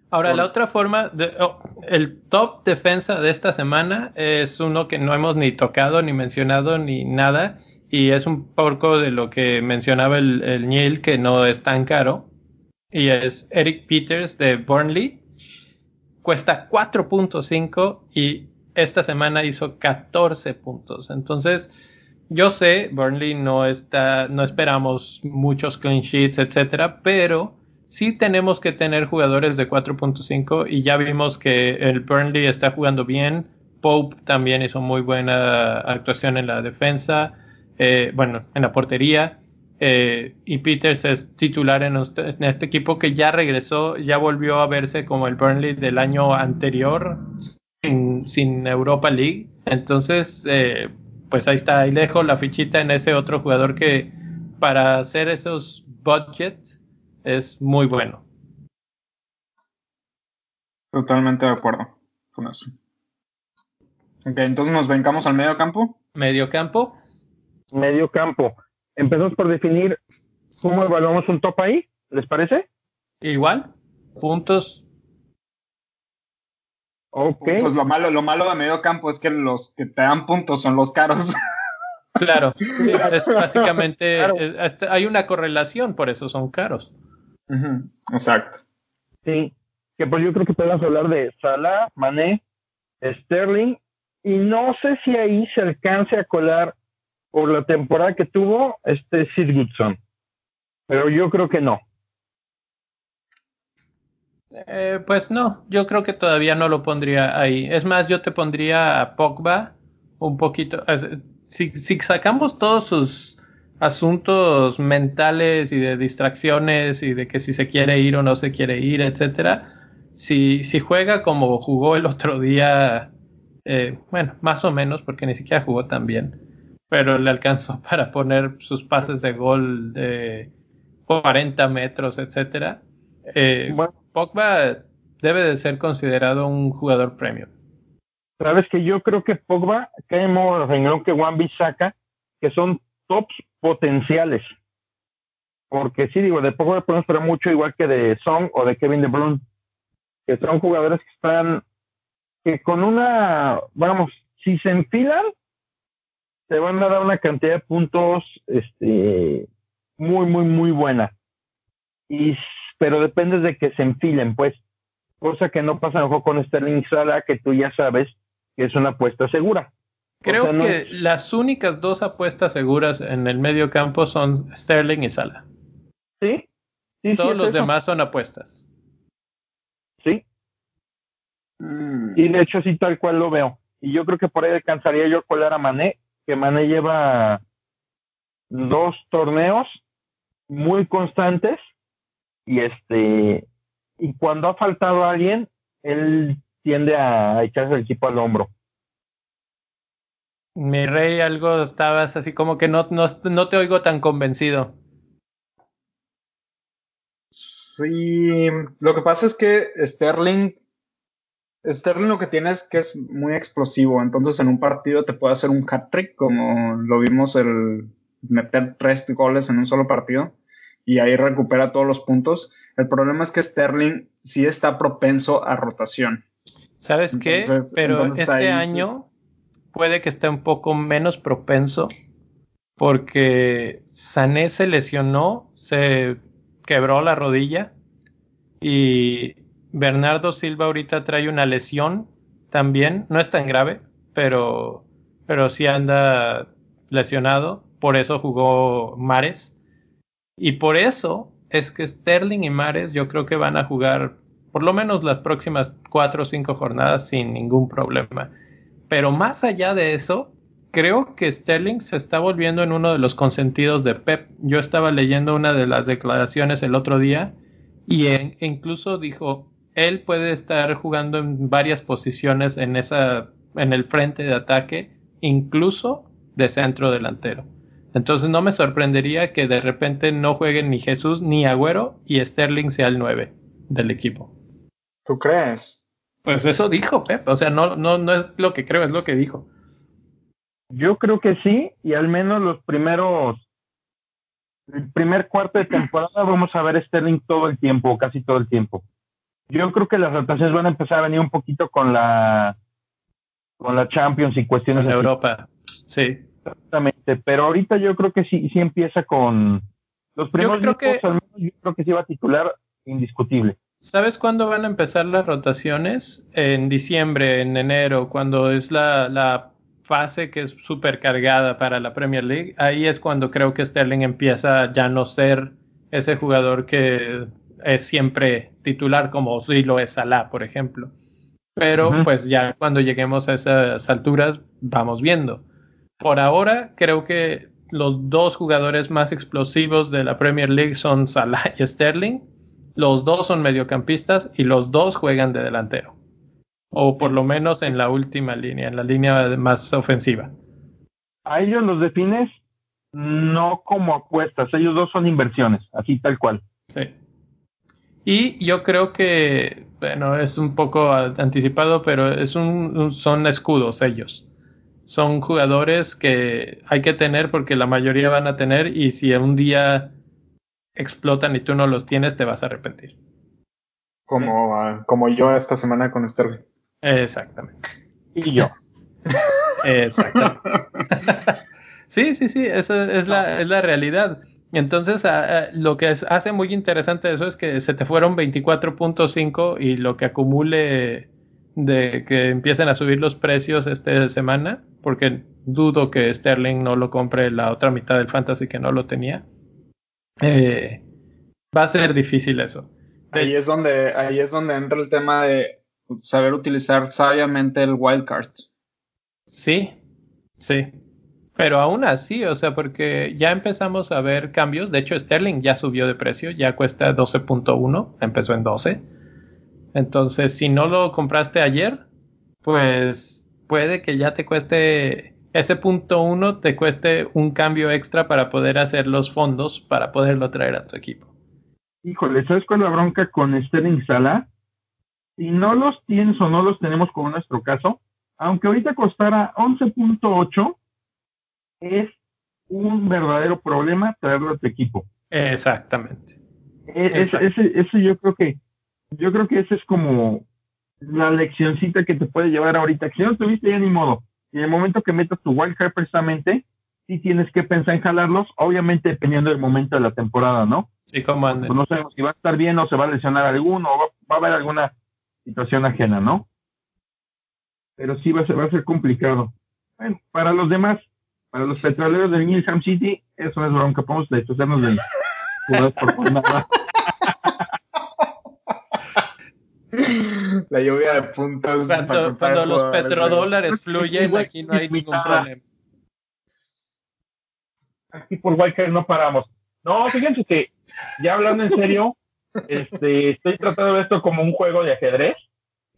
A: Ahora, la otra forma, de, oh, el top defensa de esta semana es uno que no hemos ni tocado, ni mencionado, ni nada, y es un poco de lo que mencionaba el, el Neil, que no es tan caro, y es Eric Peters de Burnley. Cuesta 4.5 y esta semana hizo 14 puntos. Entonces, yo sé, Burnley no está, no esperamos muchos clean sheets, etcétera, pero sí tenemos que tener jugadores de 4.5 y ya vimos que el Burnley está jugando bien. Pope también hizo muy buena actuación en la defensa, eh, bueno, en la portería. Eh, y Peters es titular en, este equipo que ya regresó, ya volvió a verse como el Burnley del año anterior sin, Europa League. Entonces, eh, pues ahí está, ahí dejo la fichita en ese otro jugador que para hacer esos budgets es muy bueno.
B: Totalmente de acuerdo con eso. Ok, entonces nos vencamos al medio campo.
A: Medio campo.
C: Medio campo. Empezamos por definir cómo evaluamos un top ahí, ¿les parece?
A: Igual, puntos.
B: Ok. Pues lo malo, lo malo de medio campo es que los que te dan puntos son los caros.
A: Claro, es básicamente, hay una correlación, por eso son caros.
B: Exacto.
C: Sí, que pues yo creo que podemos hablar de Salah, Mané, Sterling, y no sé si ahí se alcance a colar por la temporada que tuvo este Sid Goodson, pero yo creo que no.
A: Eh, pues no, yo creo que todavía no lo pondría ahí. Es más, yo te pondría a Pogba un poquito. Si, sacamos todos sus asuntos mentales y de distracciones y de que si se quiere ir o no se quiere ir, etcétera, si, si juega como jugó el otro día, eh, bueno, más o menos, porque ni siquiera jugó tan bien, pero le alcanzó para poner sus pases de gol de 40 metros, etcétera. Eh, Pogba debe de ser considerado un jugador premium.
C: Sabes que yo creo que Pogba cae en modo renglón que Juan saca, que son tops potenciales. Porque sí, digo, de Pogba podemos esperar mucho, igual que de Song o de Kevin De Bruyne, que son jugadores que están, que con una, vamos, si se enfilan, te van a dar una cantidad de puntos este, muy, muy, muy buena. Y pero depende de que se enfilen, pues, cosa que no pasa mejor con Sterling Sala, que tú ya sabes que es una apuesta segura.
A: Creo que las únicas dos apuestas seguras en el medio campo son Sterling y Sala.
C: Sí.
A: Todos los demás son apuestas.
C: Sí. Mm. Y de hecho sí tal cual lo veo. Y yo creo que por ahí alcanzaría yo a colar a Mané, que Mané lleva dos torneos muy constantes y este y cuando ha faltado alguien él tiende a echarse el equipo al hombro.
A: Mi rey algo estabas así como que no, no, no te oigo tan convencido.
B: Sí lo que pasa es que Sterling Sterling lo que tiene es que es muy explosivo, entonces en un partido te puede hacer un hat-trick, como lo vimos el meter tres goles en un solo partido y ahí recupera todos los puntos. El problema es que Sterling sí está propenso a rotación.
A: ¿Sabes qué? Pero este año puede que esté un poco menos propenso porque Sané se lesionó, se quebró la rodilla y Bernardo Silva ahorita trae una lesión también, no es tan grave, pero, pero sí anda lesionado, por eso jugó Mares y por eso es que Sterling y Mares yo creo que van a jugar por lo menos las próximas cuatro o cinco jornadas sin ningún problema. Pero más allá de eso, creo que Sterling se está volviendo en uno de los consentidos de Pep. Yo estaba leyendo una de las declaraciones el otro día Y incluso dijo, él puede estar jugando en varias posiciones en esa, en el frente de ataque, incluso de centro delantero. Entonces no me sorprendería que de repente no jueguen ni Jesús ni Agüero y Sterling sea el 9 del equipo.
B: ¿Tú crees?
A: Pues eso dijo Pep, o sea, no, no, no es lo que creo, es lo que dijo.
C: Yo creo que sí, y al menos los primeros, el primer cuarto de temporada vamos a ver Sterling todo el tiempo, casi todo el tiempo. Yo creo que las rotaciones van a empezar a venir un poquito con la con la Champions y cuestiones
A: de Europa. Sí.
C: Exactamente, pero ahorita yo creo que sí sí empieza con los primeros yo creo que, al menos yo creo que sí va a titular indiscutible.
A: ¿Sabes cuándo van a empezar las rotaciones? En diciembre, en enero, cuando es la, la fase que es súper cargada para la Premier League. Ahí es cuando creo que Sterling empieza ya no ser ese jugador que es siempre titular como si lo es Salah, por ejemplo. Pero pues ya cuando lleguemos a esas alturas vamos viendo. Por ahora creo que los dos jugadores más explosivos de la Premier League son Salah y Sterling. Los dos son mediocampistas y los dos juegan de delantero. O por lo menos en la última línea, en la línea más ofensiva.
C: A ellos los defines no como apuestas, ellos dos son inversiones, así tal cual.
A: Sí. Y yo creo que, bueno, es un poco anticipado, pero es un, son escudos ellos. Son jugadores que hay que tener porque la mayoría van a tener y si un día explotan y tú no los tienes, te vas a arrepentir.
B: Como, como yo esta semana con Sterling.
A: Exactamente.
C: Y yo.
A: Exactamente. sí, sí, sí, esa es la, es la realidad. Entonces, lo que hace muy interesante eso es que se te fueron 24.5 y lo que acumule de que empiecen a subir los precios esta semana, porque dudo que Sterling no lo compre la otra mitad del Fantasy que no lo tenía. Eh, va a ser difícil eso.
B: ahí es donde ahí es donde entra el tema de saber utilizar sabiamente el wildcard.
A: Sí, sí. Pero aún así, o sea, porque ya empezamos a ver cambios. De hecho, Sterling ya subió de precio, ya cuesta 12.1, empezó en 12. Entonces, si no lo compraste ayer, pues puede que ya te cueste ese punto uno, te cueste un cambio extra para poder hacer los fondos para poderlo traer a tu equipo.
C: Híjole, ¿sabes cuál es la bronca con Sterling Sala? Si no los tienes o no los tenemos como nuestro caso, aunque ahorita costara 11.8, es un verdadero problema traerlo a tu equipo.
A: Exactamente.
C: E, ese, yo creo que, yo creo que ese es como la leccioncita que te puede llevar ahorita. Si no tuviste ya ni modo, y en el momento que metas tu wildcard precisamente, sí tienes que pensar en jalarlos, obviamente dependiendo del momento de la temporada, ¿no?
A: Sí, como
C: pues no sabemos si va a estar bien o se va a lesionar alguno, o va, a haber alguna situación ajena, ¿no? Pero sí va a ser, va a ser complicado. Bueno, para los demás, para los petroleros del Newham City, eso es bronca. Podemos deshacernos de por nada.
B: La lluvia de puntos.
A: Cuando, los petrodólares fluyen, aquí no hay ningún problema.
C: Aquí por Wildcard no paramos. No, fíjense que, ya hablando en serio, este, estoy tratando de esto como un juego de ajedrez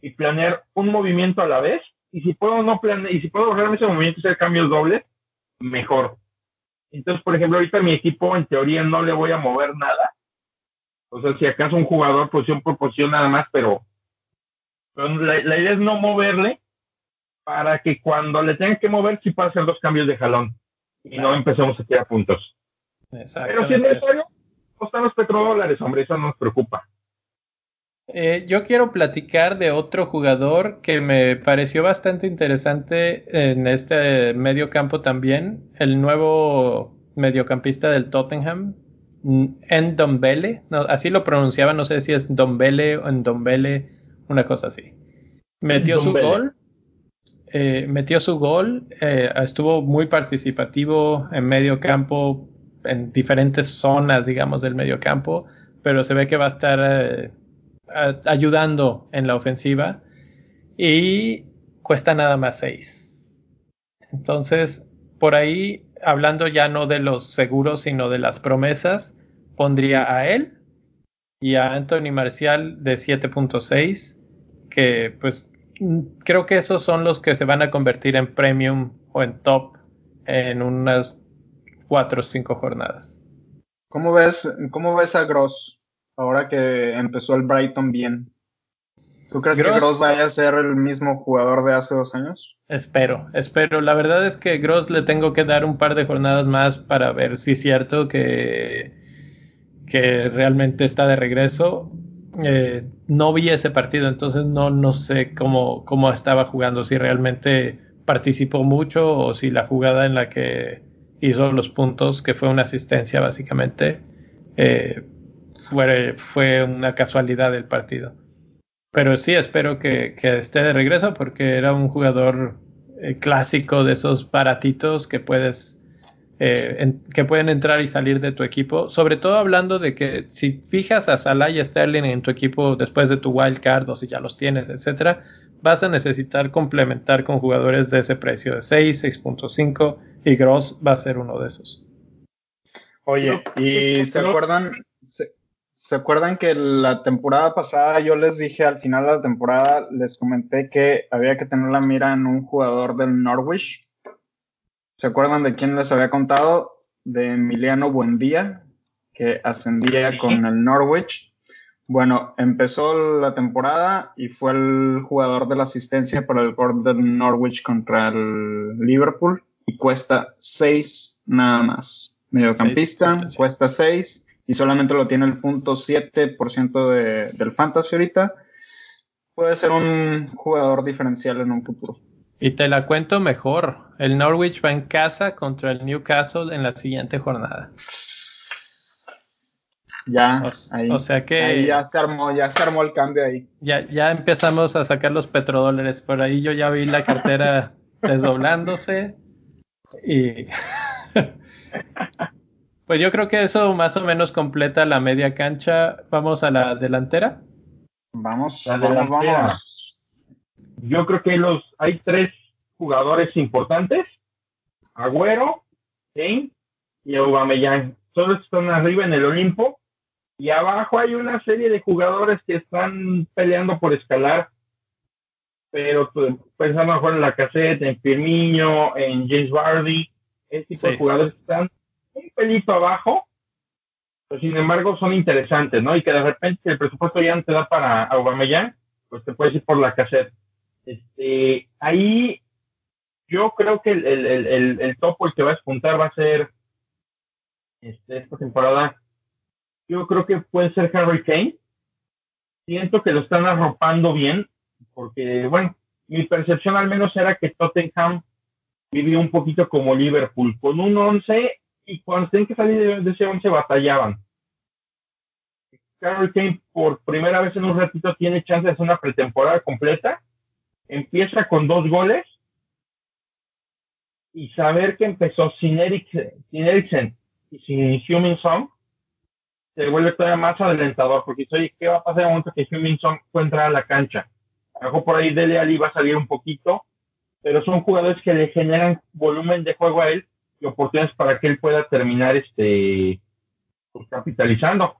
C: y planear un movimiento a la vez. Y si puedo no planear, y si puedo ahorrarme ese movimiento y hacer cambios dobles, mejor. Entonces, por ejemplo, ahorita mi equipo en teoría no le voy a mover nada. O sea, si acaso un jugador posición por posición nada más, pero, la, idea es no moverle para que cuando le tengan que mover sí hacer dos cambios de jalón y no empecemos a tirar puntos. Pero si es necesario, costan los petrodólares, hombre, eso no nos preocupa.
A: Eh, yo quiero platicar de otro jugador que me pareció bastante interesante en este medio campo también, el nuevo mediocampista del Tottenham, Ndombele, no, así lo pronunciaba, no sé si es Dombele o Ndombele, una cosa así. Metió su gol, eh, metió su gol, eh, estuvo muy participativo en medio campo, en diferentes zonas, digamos, del medio campo, pero se ve que va a estar ayudando en la ofensiva y cuesta nada más 6. Entonces, por ahí, hablando ya no de los seguros, sino de las promesas, pondría a él y a Anthony Marcial de 7.6, que pues creo que esos son los que se van a convertir en premium o en top en unas 4 o 5 jornadas.
B: ¿Cómo ves, cómo ves a Gross ahora que empezó el Brighton bien? ¿Tú crees que Gross vaya a ser el mismo jugador de hace dos años?
A: Espero, espero. La verdad es que Gross le tengo que dar un par de jornadas más para ver si es cierto que, que realmente está de regreso. Eh, no vi ese partido, entonces no, no sé cómo, cómo estaba jugando, si realmente participó mucho o si la jugada en la que hizo los puntos, que fue una asistencia básicamente, eh, fue, fue una casualidad del partido. Pero sí, espero que, esté de regreso porque era un jugador eh, clásico de esos baratitos que puedes eh, que pueden entrar y salir de tu equipo. Sobre todo hablando de que si fijas a Salah y a Sterling en tu equipo después de tu wild card o si ya los tienes, etcétera, vas a necesitar complementar con jugadores de ese precio de 6, 6.5 y Gross va a ser uno de esos.
B: Oye, ¿y se acuerdan? ¿Se acuerdan que la temporada pasada yo les dije al final de la temporada, les comenté que había que tener la mira en un jugador del Norwich? ¿Se acuerdan de quién les había contado? De Emiliano Buendía, que ascendía con el Norwich. Bueno, empezó la temporada y fue el jugador de la asistencia para el gol del Norwich contra el Liverpool y cuesta 6 nada más. Mediocampista, cuesta 6 y solamente lo tiene el punto 7% de, del fantasy ahorita, puede ser un jugador diferencial en un futuro.
A: Y te la cuento mejor. El Norwich va en casa contra el Newcastle en la siguiente jornada.
B: Ya,
A: ahí, o sea que
B: ya se armó, ya se armó el cambio ahí.
A: Ya, ya empezamos a sacar los petrodólares. Por ahí yo ya vi la cartera desdoblándose. Y Pues yo creo que eso más o menos completa la media cancha. Vamos a la delantera.
B: Vamos, vamos, vamos.
C: Yo creo que los hay tres jugadores importantes: Agüero, Kane y Aubameyang. Todos están arriba en el Olimpo y abajo hay una serie de jugadores que están peleando por escalar. Pero pues, pensando mejor en la caseta, en Firmino, en James Vardy, ese tipo de jugadores están un pelito abajo, pero sin embargo son interesantes, ¿no? Y que de repente el presupuesto ya no te da para Aubameyang, pues te puedes ir por la cassette. Este, ahí yo creo que el, el, el, el topo el que va a despuntar va a ser este, esta temporada. Yo creo que puede ser Harry Kane. Siento que lo están arropando bien, porque, bueno, mi percepción al menos era que Tottenham vivía un poquito como Liverpool, con un 11 y cuando tienen que salir de, ese 11 batallaban. Carol Kane por primera vez en un ratito tiene chance de hacer una pretemporada completa, empieza con dos goles y saber que empezó sin Eriksen, y sin Human Song se vuelve todavía más adelantador porque oye, ¿qué va a pasar en el momento que Human Song pueda entrar a la cancha? Algo por ahí Dele Ali va a salir un poquito, pero son jugadores que le generan volumen de juego a él oportunidades para que él pueda terminar este pues, capitalizando.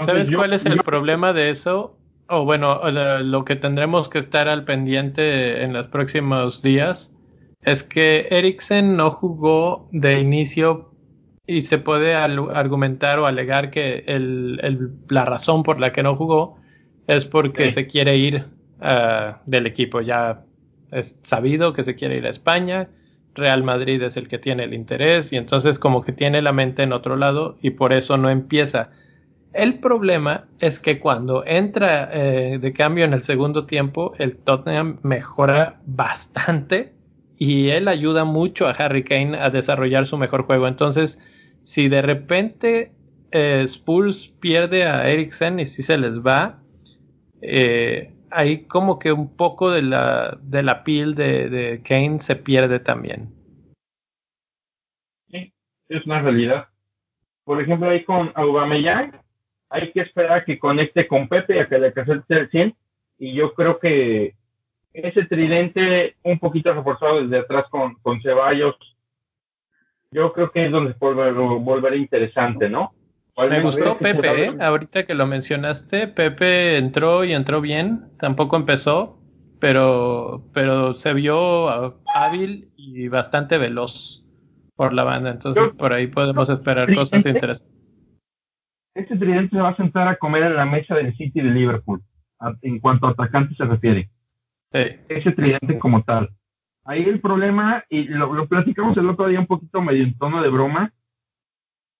A: ¿Sabes cuál es el problema de eso? O bueno, lo que tendremos que estar al pendiente en los próximos días es que Eriksen no jugó de inicio y se puede argumentar o alegar que el, la razón por la que no jugó es porque se quiere ir ah, del equipo. Ya es sabido que se quiere ir a España Real Madrid es el que tiene el interés y entonces como que tiene la mente en otro lado y por eso no empieza. El problema es que cuando entra eh, de cambio en el segundo tiempo, el Tottenham mejora bastante y él ayuda mucho a Harry Kane a desarrollar su mejor juego. Entonces, si de repente eh, Spurs pierde a Eriksen y si se les va, eh, ahí como que un poco de la, de la piel de, Kane se pierde también.
C: Sí, es una realidad. Por ejemplo, ahí con Aubameyang, hay que esperar a que conecte con Pepe, a que le casete el 100, y yo creo que ese tridente un poquito reforzado desde atrás con, con Ceballos, yo creo que es donde se puede volver interesante, ¿no?
A: Me gustó Pepe, ¿eh? ahorita que lo mencionaste, Pepe entró y entró bien, tampoco empezó, pero, pero se vio hábil y bastante veloz por la banda, entonces por ahí podemos esperar cosas interesantes.
C: Este tridente se va a sentar a comer en la mesa del City de Liverpool, en cuanto a atacante se refiere. Ese tridente como tal. Ahí el problema, y lo, lo platicamos el otro día un poquito medio en tono de broma,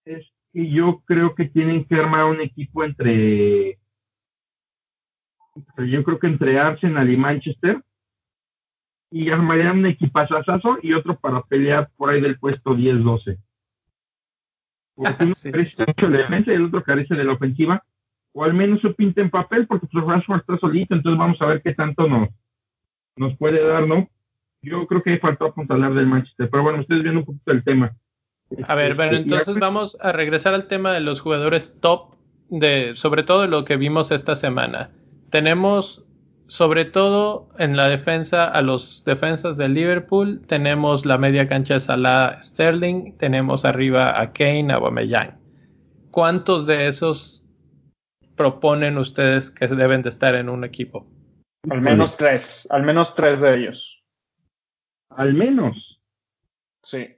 C: es que yo creo que tienen que armar un equipo entre yo creo que entre Arsenal y Manchester y armarían un equipazazazo y otro para pelear por ahí del puesto 10-12. Porque uno carece mucho de la defensa y el otro carece de la ofensiva, o al menos se pinta en papel porque pues Rashford está solito, entonces vamos a ver qué tanto nos, nos puede dar, ¿no? Yo creo que faltó apuntalar del Manchester, pero bueno, ustedes viendo un poquito el tema.
A: A ver, bueno, este, entonces vamos a regresar al tema de los jugadores top, de sobre todo lo que vimos esta semana. Tenemos sobre todo en la defensa a los defensas de Liverpool, tenemos la media cancha de Salah Sterling, tenemos arriba a Kane, a Aubameyang. ¿Cuántos de esos proponen ustedes que deben de estar en un equipo?
B: Al menos tres, al menos tres de ellos.
C: Al menos.
B: Sí.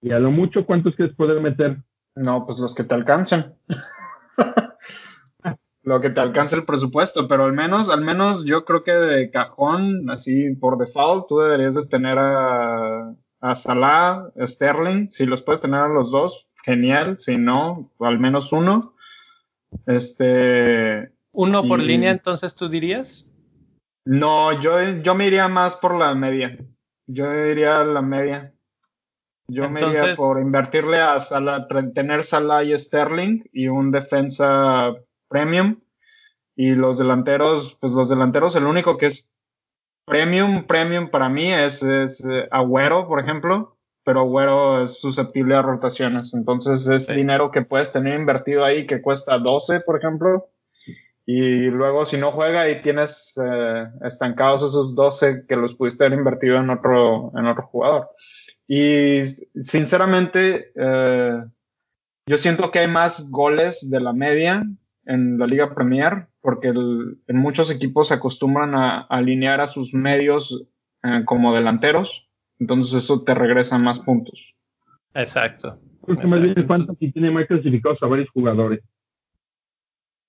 C: ¿Y a lo mucho cuántos quieres poder meter?
B: No, pues los que te alcancen. lo que te alcance el presupuesto, pero al menos, al menos yo creo que de cajón, así por default, tú deberías de tener a, a Salah, a Sterling, si los puedes tener a los dos, genial, si no, al menos uno. Este.
A: ¿Uno por línea entonces tú dirías?
B: No, yo, yo me iría más por la media. Yo iría la media. Yo me iría por invertirle a Salah, tener Salah y Sterling y un defensa premium. Y los delanteros, pues los delanteros, el único que es premium, premium para mí es, es eh, Agüero, por ejemplo. Pero Agüero es susceptible a rotaciones. Entonces es dinero que puedes tener invertido ahí que cuesta 12, por ejemplo. Y luego si no juega y tienes eh, estancados esos 12 que los pudiste haber invertido en otro, en otro jugador. Y sinceramente, eh, yo siento que hay más goles de la media en la Liga Premier, porque en muchos equipos se acostumbran a, alinear a sus medios eh, como delanteros, entonces eso te regresa más puntos.
A: Exacto.
C: Porque más bien Fantasy tiene más clasificados a varios jugadores.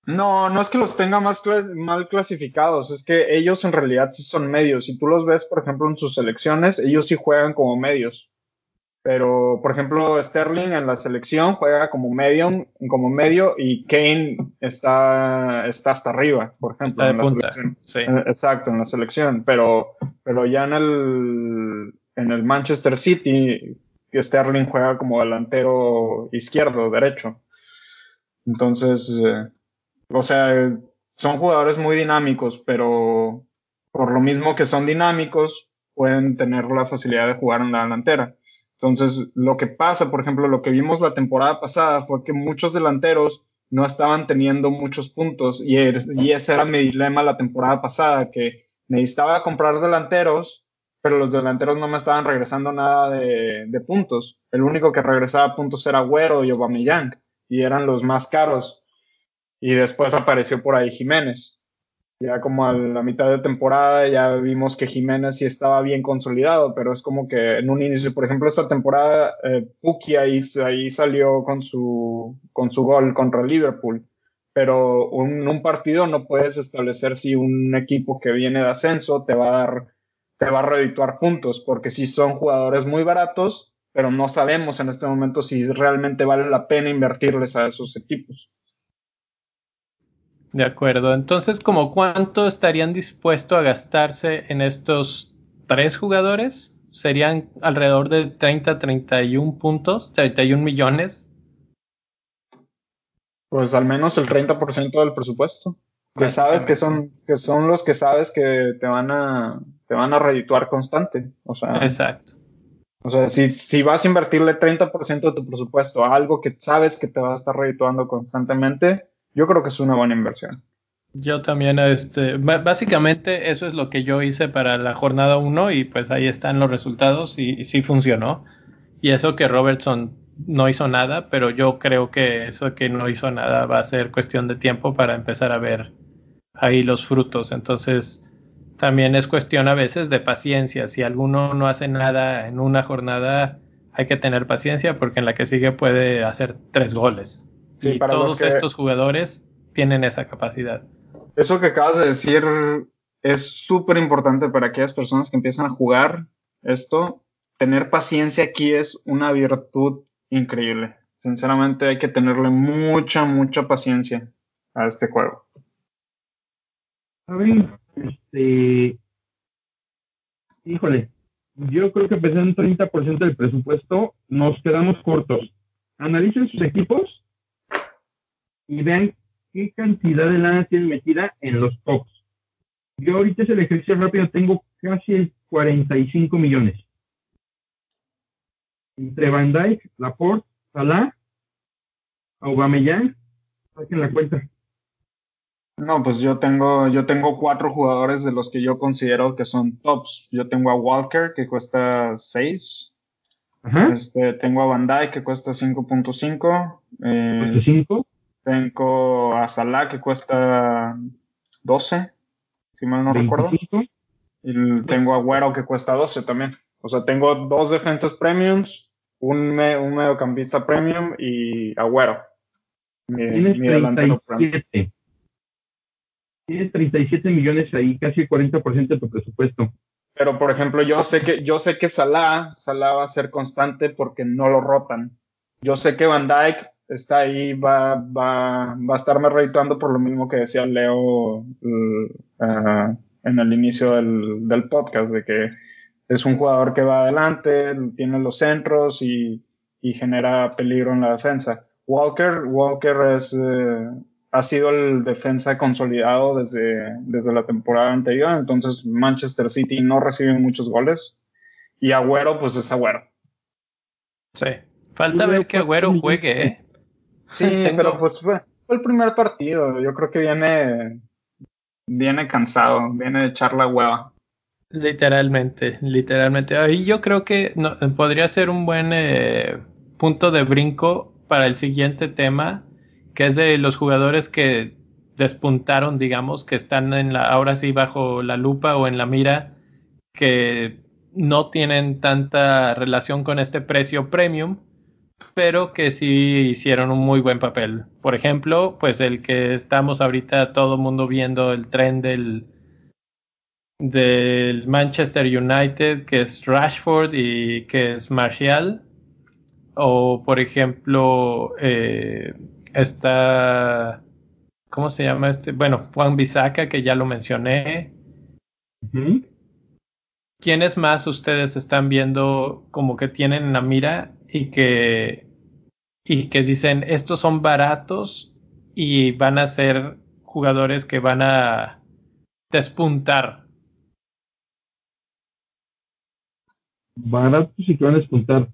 B: No, no es que los tenga más mal clasificados, es que ellos en realidad sí son medios. Si tú los ves, por ejemplo, en sus selecciones, ellos sí juegan como medios. Pero, por ejemplo, Sterling en la selección juega como medio, como medio y Kane está, está hasta arriba, por ejemplo. en la selección. Eh, exacto, en la selección. Pero, pero ya en el, en el Manchester City, Sterling juega como delantero izquierdo, derecho. Entonces, eh, o sea, son jugadores muy dinámicos, pero por lo mismo que son dinámicos, pueden tener la facilidad de jugar en la delantera. Entonces, lo que pasa, por ejemplo, lo que vimos la temporada pasada fue que muchos delanteros no estaban teniendo muchos puntos y, ese era mi dilema la temporada pasada, que necesitaba comprar delanteros, pero los delanteros no me estaban regresando nada de, de puntos. El único que regresaba puntos era Güero y Aubameyang y eran los más caros. Y después apareció por ahí Jiménez. Ya como a la mitad de temporada ya vimos que Jiménez sí estaba bien consolidado, pero es como que en un inicio, por ejemplo, esta temporada, eh, Puki ahí, ahí salió con su, con su gol contra Liverpool. Pero un, un partido no puedes establecer si un equipo que viene de ascenso te va a dar, te va a redituar puntos, porque si son jugadores muy baratos, pero no sabemos en este momento si realmente vale la pena invertirles a esos equipos.
A: De acuerdo. Entonces, ¿como cuánto estarían dispuestos a gastarse en estos tres jugadores? Serían alrededor de 30, 31 puntos, 31 millones.
B: Pues al menos el 30% del presupuesto. Que sabes que son, que son los que sabes que te van a, te van a redituar constante. O sea.
A: Exacto.
B: O sea, si, si vas a invertirle 30% de tu presupuesto a algo que sabes que te va a estar redituando constantemente, yo creo que es una buena inversión.
A: Yo también, este, básicamente eso es lo que yo hice para la jornada 1 y pues ahí están los resultados y, sí funcionó. Y eso que Robertson no hizo nada, pero yo creo que eso que no hizo nada va a ser cuestión de tiempo para empezar a ver ahí los frutos. Entonces, también es cuestión a veces de paciencia. Si alguno no hace nada en una jornada, hay que tener paciencia porque en la que sigue puede hacer tres goles. Y todos estos jugadores tienen esa capacidad.
B: Eso que acabas de decir es súper importante para aquellas personas que empiezan a jugar esto. Tener paciencia aquí es una virtud increíble. Sinceramente hay que tenerle mucha, mucha paciencia a este juego.
C: A ver, este, híjole, yo creo que pesar un 30% del presupuesto nos quedamos cortos. Analicen sus equipos y vean qué cantidad de lana tienen metida en los tops. Yo ahorita es el ejercicio rápido, tengo casi 45 millones. Entre Van Dyke, Laporte, Salah, Aubameyang, saquen la cuenta.
B: No, pues yo tengo, yo tengo cuatro jugadores de los que yo considero que son tops. Yo tengo a Walker que cuesta 6. Este, tengo a Van que cuesta 5.5. Eh, tengo a Salah que cuesta 12, si mal no recuerdo. Y tengo a Güero que cuesta 12 también. O sea, tengo dos defensas premiums, un, un mediocampista premium y Agüero.
C: Mi, mi delantero premium. Tienes 37 millones ahí, casi el 40% de tu presupuesto.
B: Pero por ejemplo, yo sé que yo sé que Salah, Salah va a ser constante porque no lo rotan. Yo sé que Van Dyke está ahí, va, va, va a estarme reeditando por lo mismo que decía Leo uh, en el inicio del, del, podcast, de que es un jugador que va adelante, tiene los centros y, y genera peligro en la defensa. Walker, Walker es, eh, ha sido el defensa consolidado desde, desde la temporada anterior, entonces Manchester City no recibe muchos goles y Agüero pues es Agüero.
A: Sí, falta ver que Agüero juegue, ¿eh?
B: Sí, pero pues fue, el primer partido, yo creo que viene, viene cansado, viene de echar la hueva.
A: Literalmente, literalmente. Ahí yo creo que podría ser un buen eh, punto de brinco para el siguiente tema que es de los jugadores que despuntaron, digamos, que están en la, ahora sí bajo la lupa o en la mira, que no tienen tanta relación con este precio premium, pero que sí hicieron un muy buen papel. Por ejemplo, pues el que estamos ahorita todo el mundo viendo el tren del, del Manchester United, que es Rashford y que es Martial. O por ejemplo, eh, Está, ¿cómo se llama este? Bueno, Juan Bisaca, que ya lo mencioné. ¿Quiénes más ustedes están viendo como que tienen la mira y que, y que dicen, estos son baratos y van a ser jugadores que van a despuntar?
C: Baratos y que van a despuntar.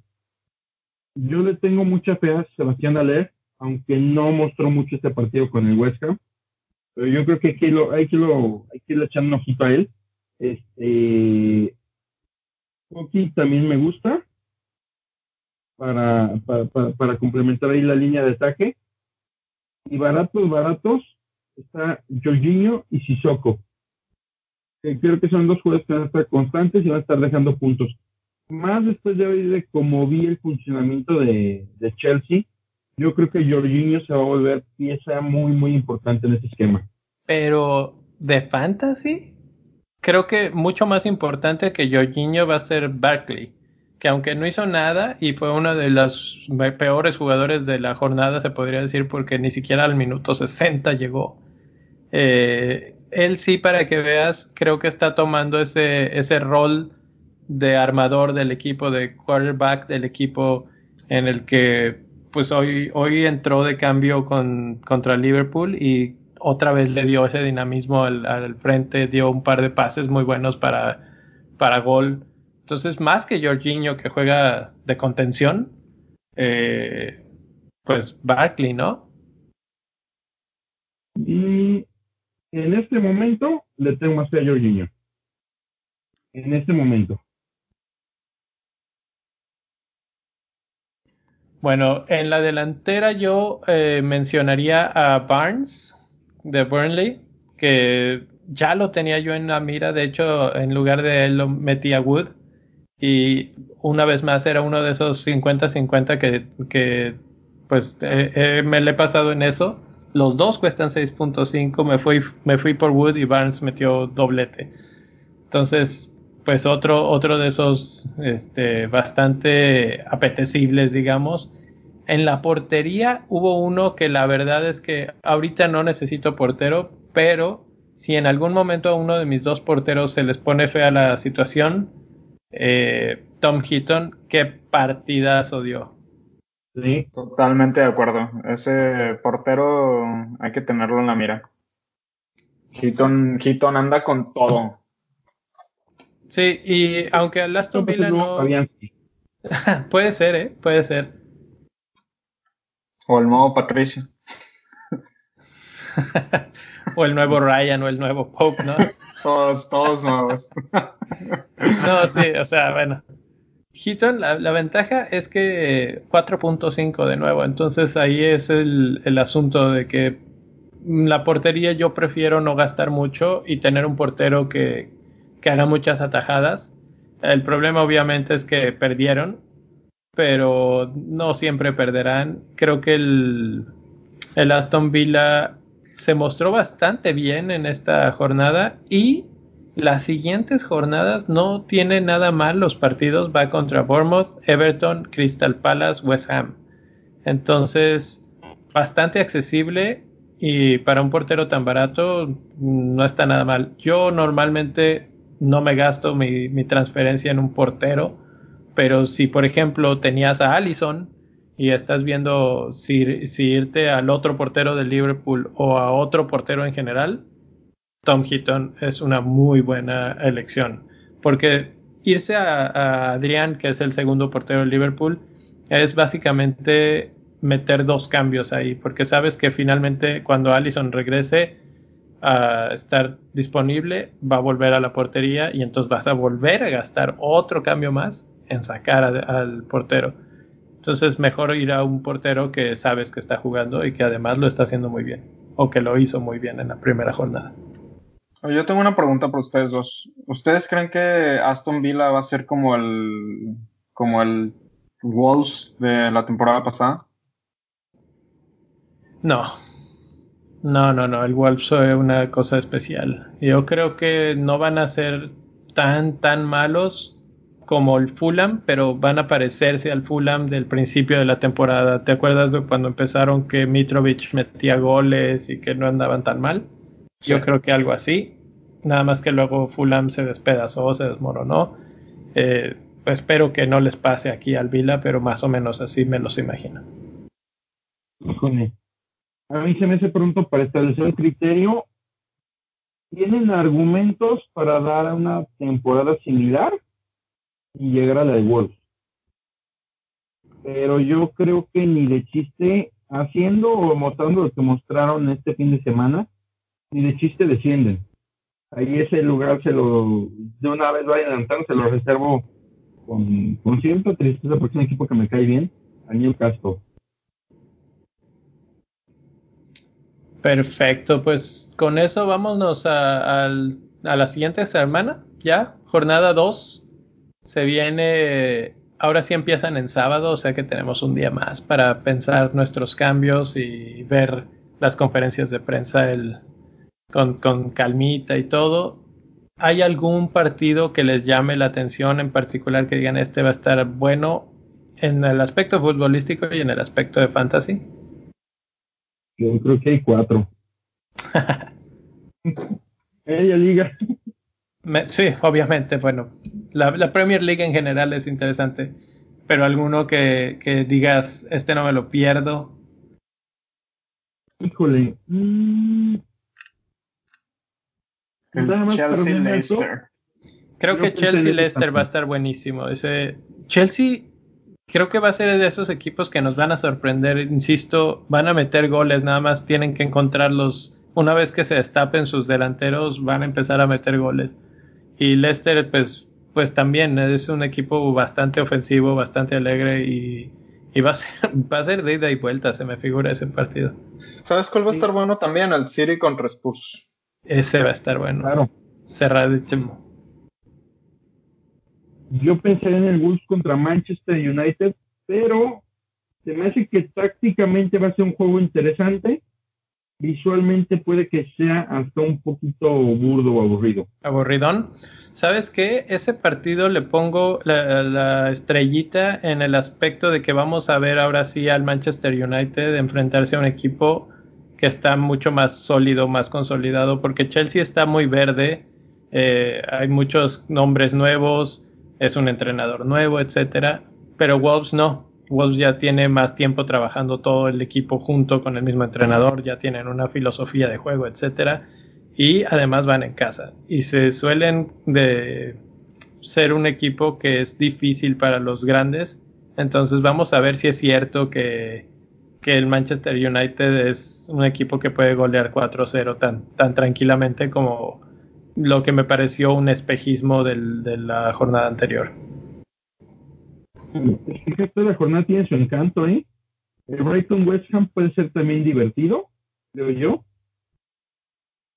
C: Yo le tengo mucha fe a Sebastián Alé aunque no mostró mucho este partido con el West. Pero yo creo que hay que, lo, hay que, lo, hay que echando un ojito a él. Este, también me gusta para, para, para, complementar ahí la línea de ataque. Y baratos, baratos, está Jorginho y Sissoko. Que creo que son dos jugadores que van a estar constantes y van a estar dejando puntos. Más después de ver cómo vi el funcionamiento de, de Chelsea, yo creo que Jorginho se va a volver pieza muy, muy importante en este esquema.
A: Pero, ¿de fantasy? Creo que mucho más importante que Jorginho va a ser Barkley, que aunque no hizo nada y fue uno de los peores jugadores de la jornada, se podría decir, porque ni siquiera al minuto 60 llegó. Eh, él sí, para que veas, creo que está tomando ese, ese rol de armador del equipo, de quarterback del equipo en el que pues hoy, hoy entró de cambio con, contra Liverpool y otra vez le dio ese dinamismo al, frente, dio un par de pases muy buenos para, para gol. Entonces, más que Jorginho que juega de contención, eh, pues Barkley, ¿no?
C: Y en este momento le tengo más fe a Jorginho. En este momento.
A: Bueno, en la delantera yo eh, mencionaría a Barnes de Burnley, que ya lo tenía yo en la mira, de hecho en lugar de él lo metí a Wood y una vez más era uno de esos 50-50 que, que pues eh, eh, me le he pasado en eso. Los dos cuestan 6.5, me fui, me fui por Wood y Barnes metió doblete. Entonces, pues otro, otro de esos este, bastante apetecibles, digamos. En la portería hubo uno que la verdad es que ahorita no necesito portero, pero si en algún momento a uno de mis dos porteros se les pone fea la situación, eh, Tom Heaton, qué partidazo dio.
B: Sí, totalmente de acuerdo. Ese portero hay que tenerlo en la mira. Heaton, anda con todo.
A: Sí, y aunque el Aston Villa no... puede ser, ¿eh? Puede ser.
B: O el nuevo Patricio.
A: o el nuevo Ryan o el nuevo Pope, ¿no?
B: todos, todos nuevos.
A: no, sí, o sea, bueno. Heaton, la, ventaja es que 4.5 de nuevo, entonces ahí es el, el asunto de que la portería yo prefiero no gastar mucho y tener un portero que, que haga muchas atajadas. El problema obviamente es que perdieron, pero no siempre perderán. Creo que el, el Aston Villa se mostró bastante bien en esta jornada y las siguientes jornadas no tiene nada mal los partidos. Va contra Bournemouth, Everton, Crystal Palace, West Ham. Entonces, bastante accesible y para un portero tan barato no está nada mal. Yo normalmente no me gasto mi, mi transferencia en un portero, pero si por ejemplo tenías a Allison y estás viendo si, irte al otro portero del Liverpool o a otro portero en general, Tom Heaton es una muy buena elección. Porque irse a, Adrián, que es el segundo portero del Liverpool, es básicamente meter dos cambios ahí, porque sabes que finalmente cuando Allison regrese a estar disponible, va a volver a la portería y entonces vas a volver a gastar otro cambio más en sacar al portero. Entonces mejor ir a un portero que sabes que está jugando y que además lo está haciendo muy bien, o que lo hizo muy bien en la primera jornada.
B: Yo tengo una pregunta para ustedes dos. ¿Ustedes creen que Aston Villa va a ser como el como el Wolves de la temporada pasada?
A: No. No, no, no. El Wolves es una cosa especial. Yo creo que no van a ser tan, tan malos como el Fulham, pero van a parecerse al Fulham del principio de la temporada. ¿Te acuerdas de cuando empezaron que Mitrovic metía goles y que no andaban tan mal? Yo creo que algo así. Nada más que luego Fulham se despedazó, se desmoronó. Eh, espero que no les pase aquí al Vila, pero más o menos así me los imagino.
C: A mí se me hace pronto para establecer un criterio. ¿Tienen argumentos para dar una temporada similar y llegar a la de Wolves? Pero yo creo que ni de chiste, haciendo o mostrando lo que mostraron este fin de semana, ni de chiste descienden. Ahí ese lugar se lo, de una vez vayan adelantando, se lo reservo con, con cierta tristeza porque es un equipo que me cae bien, el Castro.
A: Perfecto, pues con eso vámonos a, a, a la siguiente semana, ya, jornada 2. Se viene, ahora sí empiezan en sábado, o sea que tenemos un día más para pensar nuestros cambios y ver las conferencias de prensa el, con, con calmita y todo. ¿Hay algún partido que les llame la atención en particular que digan este va a estar bueno en el aspecto futbolístico y en el aspecto de fantasy?
C: Yo creo que hay cuatro. Ella liga.
A: sí, obviamente, bueno, la, Premier League en general es interesante, pero alguno que, que digas, este no me lo pierdo.
C: Híjole. Mm,
B: Chelsea Leicester.
A: Creo que Chelsea Leicester va a estar buenísimo. Ese Chelsea creo que va a ser de esos equipos que nos van a sorprender. Insisto, van a meter goles, nada más tienen que encontrarlos. Una vez que se destapen sus delanteros, van a empezar a meter goles. Y Leicester, pues, pues también es un equipo bastante ofensivo, bastante alegre y, Y va a ser, va a ser de ida y vuelta, se me figura ese partido.
B: ¿Sabes cuál va a estar bueno también? El City contra Spurs.
A: Ese va a estar bueno. Claro. Cerradísimo.
C: Yo pensé en el Wolves contra Manchester United, pero se me hace que tácticamente va a ser un juego interesante. Visualmente puede que sea hasta un poquito burdo o aburrido.
A: Aburridón. ¿Sabes qué? Ese partido le pongo la, estrellita en el aspecto de que vamos a ver ahora sí al Manchester United enfrentarse a un equipo que está mucho más sólido, más consolidado, porque Chelsea está muy verde, eh, hay muchos nombres nuevos, es un entrenador nuevo, etcétera, pero Wolves no. Wolves ya tiene más tiempo trabajando todo el equipo junto con el mismo entrenador, ya tienen una filosofía de juego, etcétera y además van en casa y se suelen de ser un equipo que es difícil para los grandes. Entonces vamos a ver si es cierto que, el Manchester United es un equipo que puede golear 4-0 tan, tan tranquilamente como lo que me pareció un espejismo de la jornada anterior.
C: Que la jornada tiene su encanto, ¿eh? El Brighton West Ham puede ser también divertido, creo yo.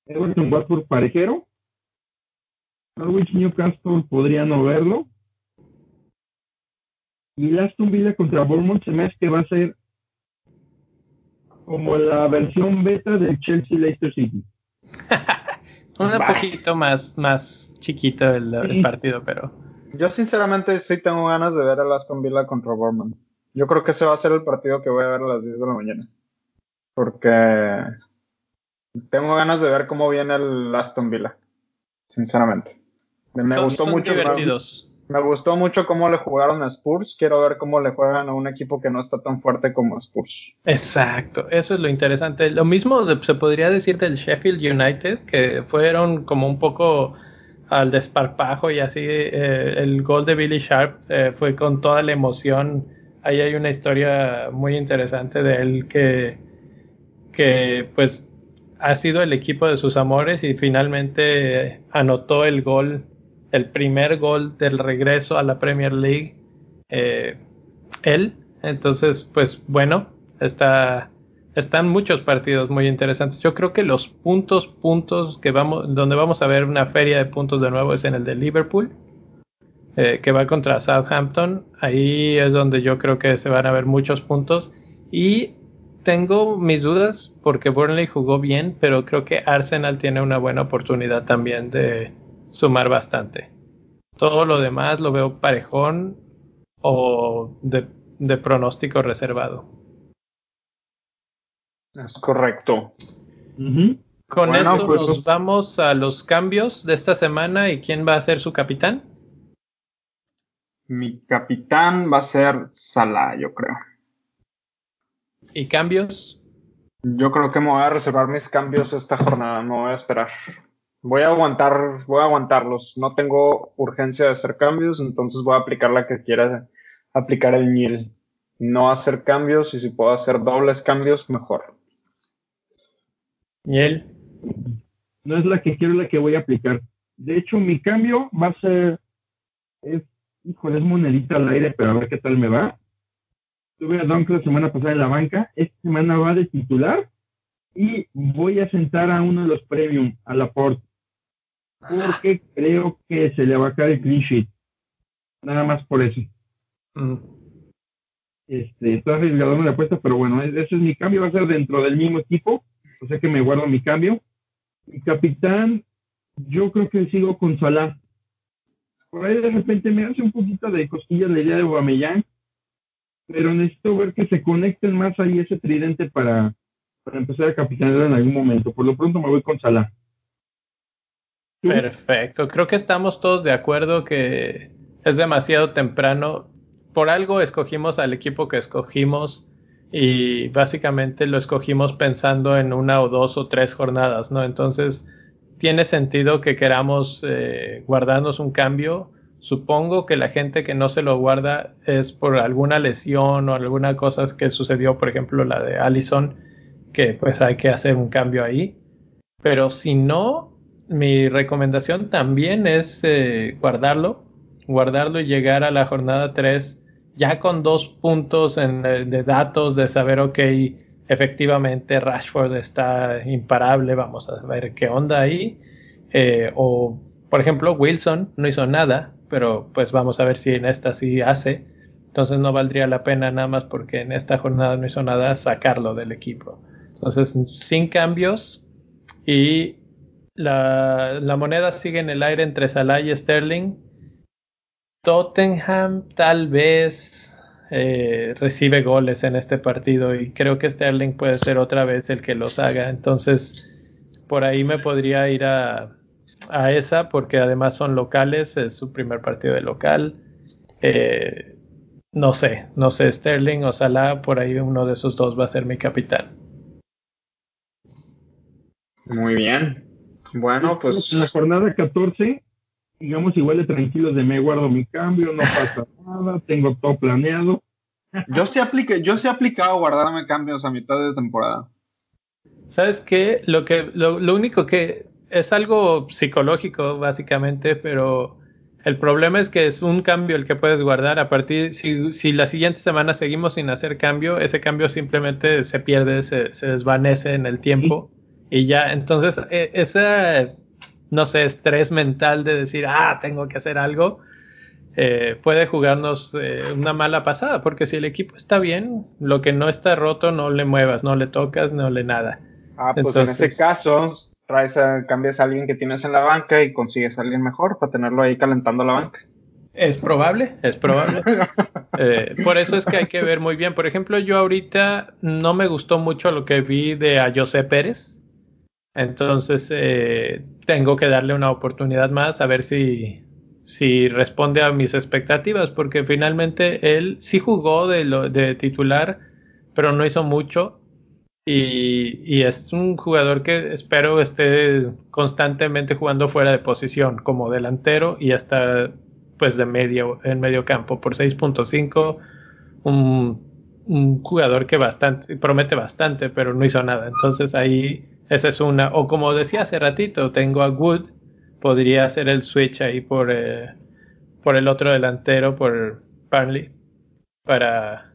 C: Everton por parejero. Norwich Newcastle podría no verlo. Y Aston Villa contra Bournemouth se me hace que va a ser como la versión beta del Chelsea Leicester City.
A: Un poquito más, más chiquito el, partido, pero.
B: Yo sinceramente sí tengo ganas de ver a Aston Villa contra Bournemouth. Yo creo que ese va a ser el partido que voy a ver a las 10 de la mañana. Porque tengo ganas de ver cómo viene el Aston Villa, sinceramente. Me gustó mucho. Me, gustó mucho cómo le jugaron a Spurs. Quiero ver cómo le juegan a un equipo que no está tan fuerte como Spurs.
A: Exacto, eso es lo interesante. Lo mismo se podría decir del Sheffield United, que fueron como un poco al desparpajo y así eh, el gol de Billy Sharp eh, fue con toda la emoción. Ahí hay una historia muy interesante de él que, que pues ha sido el equipo de sus amores y finalmente anotó el gol, el primer gol del regreso a la Premier League, eh, él. Entonces, pues bueno, está, están muchos partidos muy interesantes. Yo creo que los puntos, puntos que vamos, donde vamos a ver una feria de puntos de nuevo es en el de Liverpool. Eh, que va contra Southampton. Ahí es donde yo creo que se van a ver muchos puntos. Y tengo mis dudas porque Burnley jugó bien, pero creo que Arsenal tiene una buena oportunidad también de sumar bastante. Todo lo demás lo veo parejón o de, pronóstico reservado.
B: Es correcto.
A: Con eso pues, nos vamos a los cambios de esta semana y quién va a ser su capitán.
B: Mi capitán va a ser Salah, yo creo.
A: ¿Y cambios?
B: Yo creo que me voy a reservar mis cambios esta jornada, no voy a esperar. Voy a aguantar, voy a aguantarlos. No tengo urgencia de hacer cambios, entonces voy a aplicar la que quiera aplicar el NIL. No hacer cambios y si puedo hacer dobles cambios, mejor.
A: ¿Y él?
C: No es la que quiero, la que voy a aplicar. De hecho, mi cambio va a ser, es, híjole, es monedita al aire, pero a ver qué tal me va. Tuve a Dunk la semana pasada en la banca. Esta semana va de titular y voy a sentar a uno de los premium, a la Port, porque creo que se le va a caer el clean sheet. Nada más por eso. Mm. Este, está arriesgado la apuesta, pero bueno, ese es mi cambio. Va a ser dentro del mismo equipo, o sea que me guardo mi cambio. Mi capitán, yo creo que sigo con Salah. Por ahí de repente me hace un poquito de cosquillas la idea de Guamellán, pero necesito ver que se conecten más ahí ese tridente para, para empezar a capitanear en algún momento. Por lo pronto me voy con Salah.
A: Perfecto, creo que estamos todos de acuerdo que es demasiado temprano. Por algo escogimos al equipo que escogimos y básicamente lo escogimos pensando en una o dos o tres jornadas, ¿no? Entonces tiene sentido que queramos eh, guardarnos un cambio Supongo que la gente que no se lo guarda es por alguna lesión o alguna cosa que sucedió, por ejemplo la de Allison, que pues hay que hacer un cambio ahí. Pero si no, mi recomendación también es eh, guardarlo, guardarlo y llegar a la jornada 3 ya con dos puntos en, de datos de saber, ok, efectivamente Rashford está imparable, vamos a ver qué onda ahí. Eh, o, por ejemplo, Wilson no hizo nada, pero pues vamos a ver si en esta sí hace. Entonces no valdría la pena nada más porque en esta jornada no hizo nada sacarlo del equipo. Entonces, sin cambios y la, la moneda sigue en el aire entre Salah y Sterling. Tottenham tal vez eh, recibe goles en este partido y creo que Sterling puede ser otra vez el que los haga. Entonces, por ahí me podría ir a, a esa porque además son locales, es su primer partido de local. Eh, no sé, no sé, Sterling o Salah, por ahí uno de esos dos va a ser mi capitán.
B: Muy bien. Bueno, pues.
C: En la jornada 14 digamos, igual de tranquilos de me guardo mi cambio, no pasa nada, tengo todo planeado.
B: Yo sí apliqué, yo sí he aplicado guardarme cambios a mitad de temporada.
A: ¿Sabes qué? Lo que, lo, lo único que es algo psicológico, básicamente, pero el problema es que es un cambio el que puedes guardar. A partir, si, si la siguiente semana seguimos sin hacer cambio, ese cambio simplemente se pierde, se, se desvanece en el tiempo. Y ya, entonces, e, esa no sé, estrés mental de decir, ah, tengo que hacer algo, eh, puede jugarnos eh, una mala pasada, porque si el equipo está bien, lo que no está roto no le muevas, no le tocas, no le nada.
B: Ah, pues en ese caso, traes a, cambias a alguien que tienes en la banca y consigues a alguien mejor para tenerlo ahí calentando la banca.
A: Es probable, es probable. Eh, por eso es que hay que ver muy bien. Por ejemplo, yo ahorita no me gustó mucho lo que vi de a José Pérez. Entonces, eh, tengo que darle una oportunidad más a ver si, si responde a mis expectativas, porque finalmente él sí jugó de, titular, pero no hizo mucho. Y, y, es un jugador que espero esté constantemente jugando fuera de posición, como delantero y hasta pues de medio, en medio campo, por 6.5, un, un jugador que bastante, promete bastante, pero no hizo nada. Entonces ahí esa es una. O como decía hace ratito, tengo a Wood. Podría hacer el switch ahí por, eh, por el otro delantero, por Burnley. Para,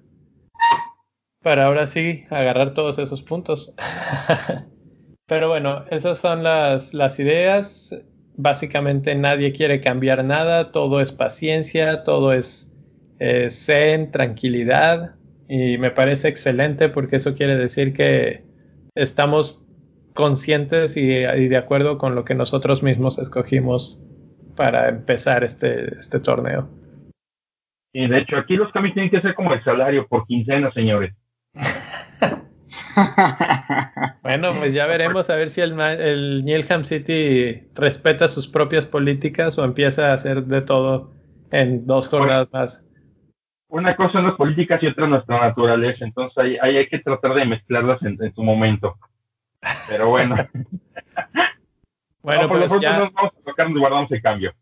A: para ahora sí agarrar todos esos puntos. Pero bueno, esas son las, las ideas. Básicamente nadie quiere cambiar nada. Todo es paciencia, todo es eh, zen, tranquilidad. Y me parece excelente porque eso quiere decir que estamos conscientes y, de acuerdo con lo que nosotros mismos escogimos para empezar este, este torneo.
C: Y de hecho, aquí los cambios tienen que ser como el salario por quincena, señores.
A: bueno, pues ya veremos a ver si el, el Newham City respeta sus propias políticas o empieza a hacer de todo en dos jornadas más.
C: Una cosa son las políticas y otra nuestra naturaleza, entonces ahí, hay que tratar de mezclarlas en su momento. Pero bueno.
A: bueno, pues ya.
C: Nos vamos a tocar, guardamos el cambio.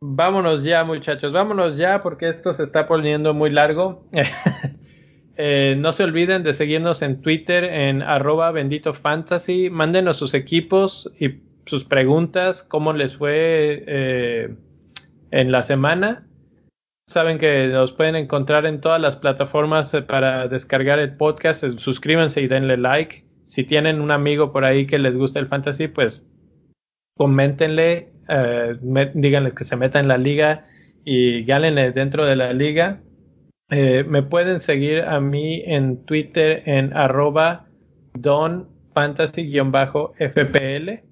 A: Vámonos ya, muchachos, vámonos ya porque esto se está poniendo muy largo. eh, no se olviden de seguirnos en Twitter en arroba bendito fantasy. Mándenos sus equipos y sus preguntas, cómo les fue eh, en la semana. Saben que nos pueden encontrar en todas las plataformas para descargar el podcast. Suscríbanse y denle like si tienen un amigo por ahí que les gusta el fantasy, pues coméntenle, eh, díganle que se meta en la liga y gálenle dentro de la liga. Eh, me pueden seguir a mí en Twitter en arroba donfantasy-fpl.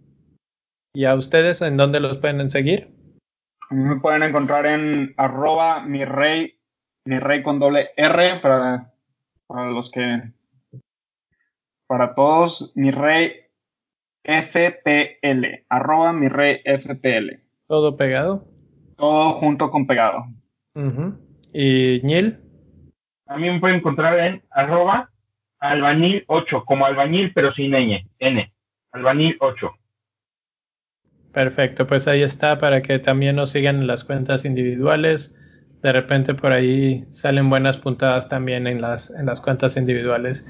A: ¿Y a ustedes en dónde los pueden seguir?
B: A me pueden encontrar en arroba mi rey, mi rey con doble R para, para los que para todos, mi rey FPL, arroba mi rey FPL.
A: ¿Todo pegado?
B: Todo junto con pegado.
A: ¿Y Nil?
C: A mí me pueden encontrar en arroba albañil 8, como albañil pero sin N, N, albañil 8.
A: Perfecto, pues ahí está para que también nos sigan en las cuentas individuales. De repente por ahí salen buenas puntadas también en las, en las cuentas individuales.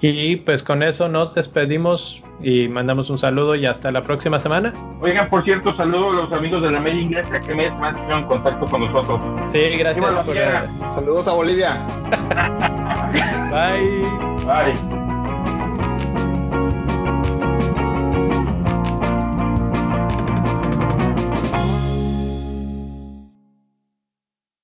A: Y pues con eso nos despedimos y mandamos un saludo y hasta la próxima semana.
C: Oigan, por cierto, saludo a los amigos de la media inglesa que me más en contacto con nosotros.
A: Sí, gracias.
B: Saludos a Bolivia.
A: Bye.
C: Bye.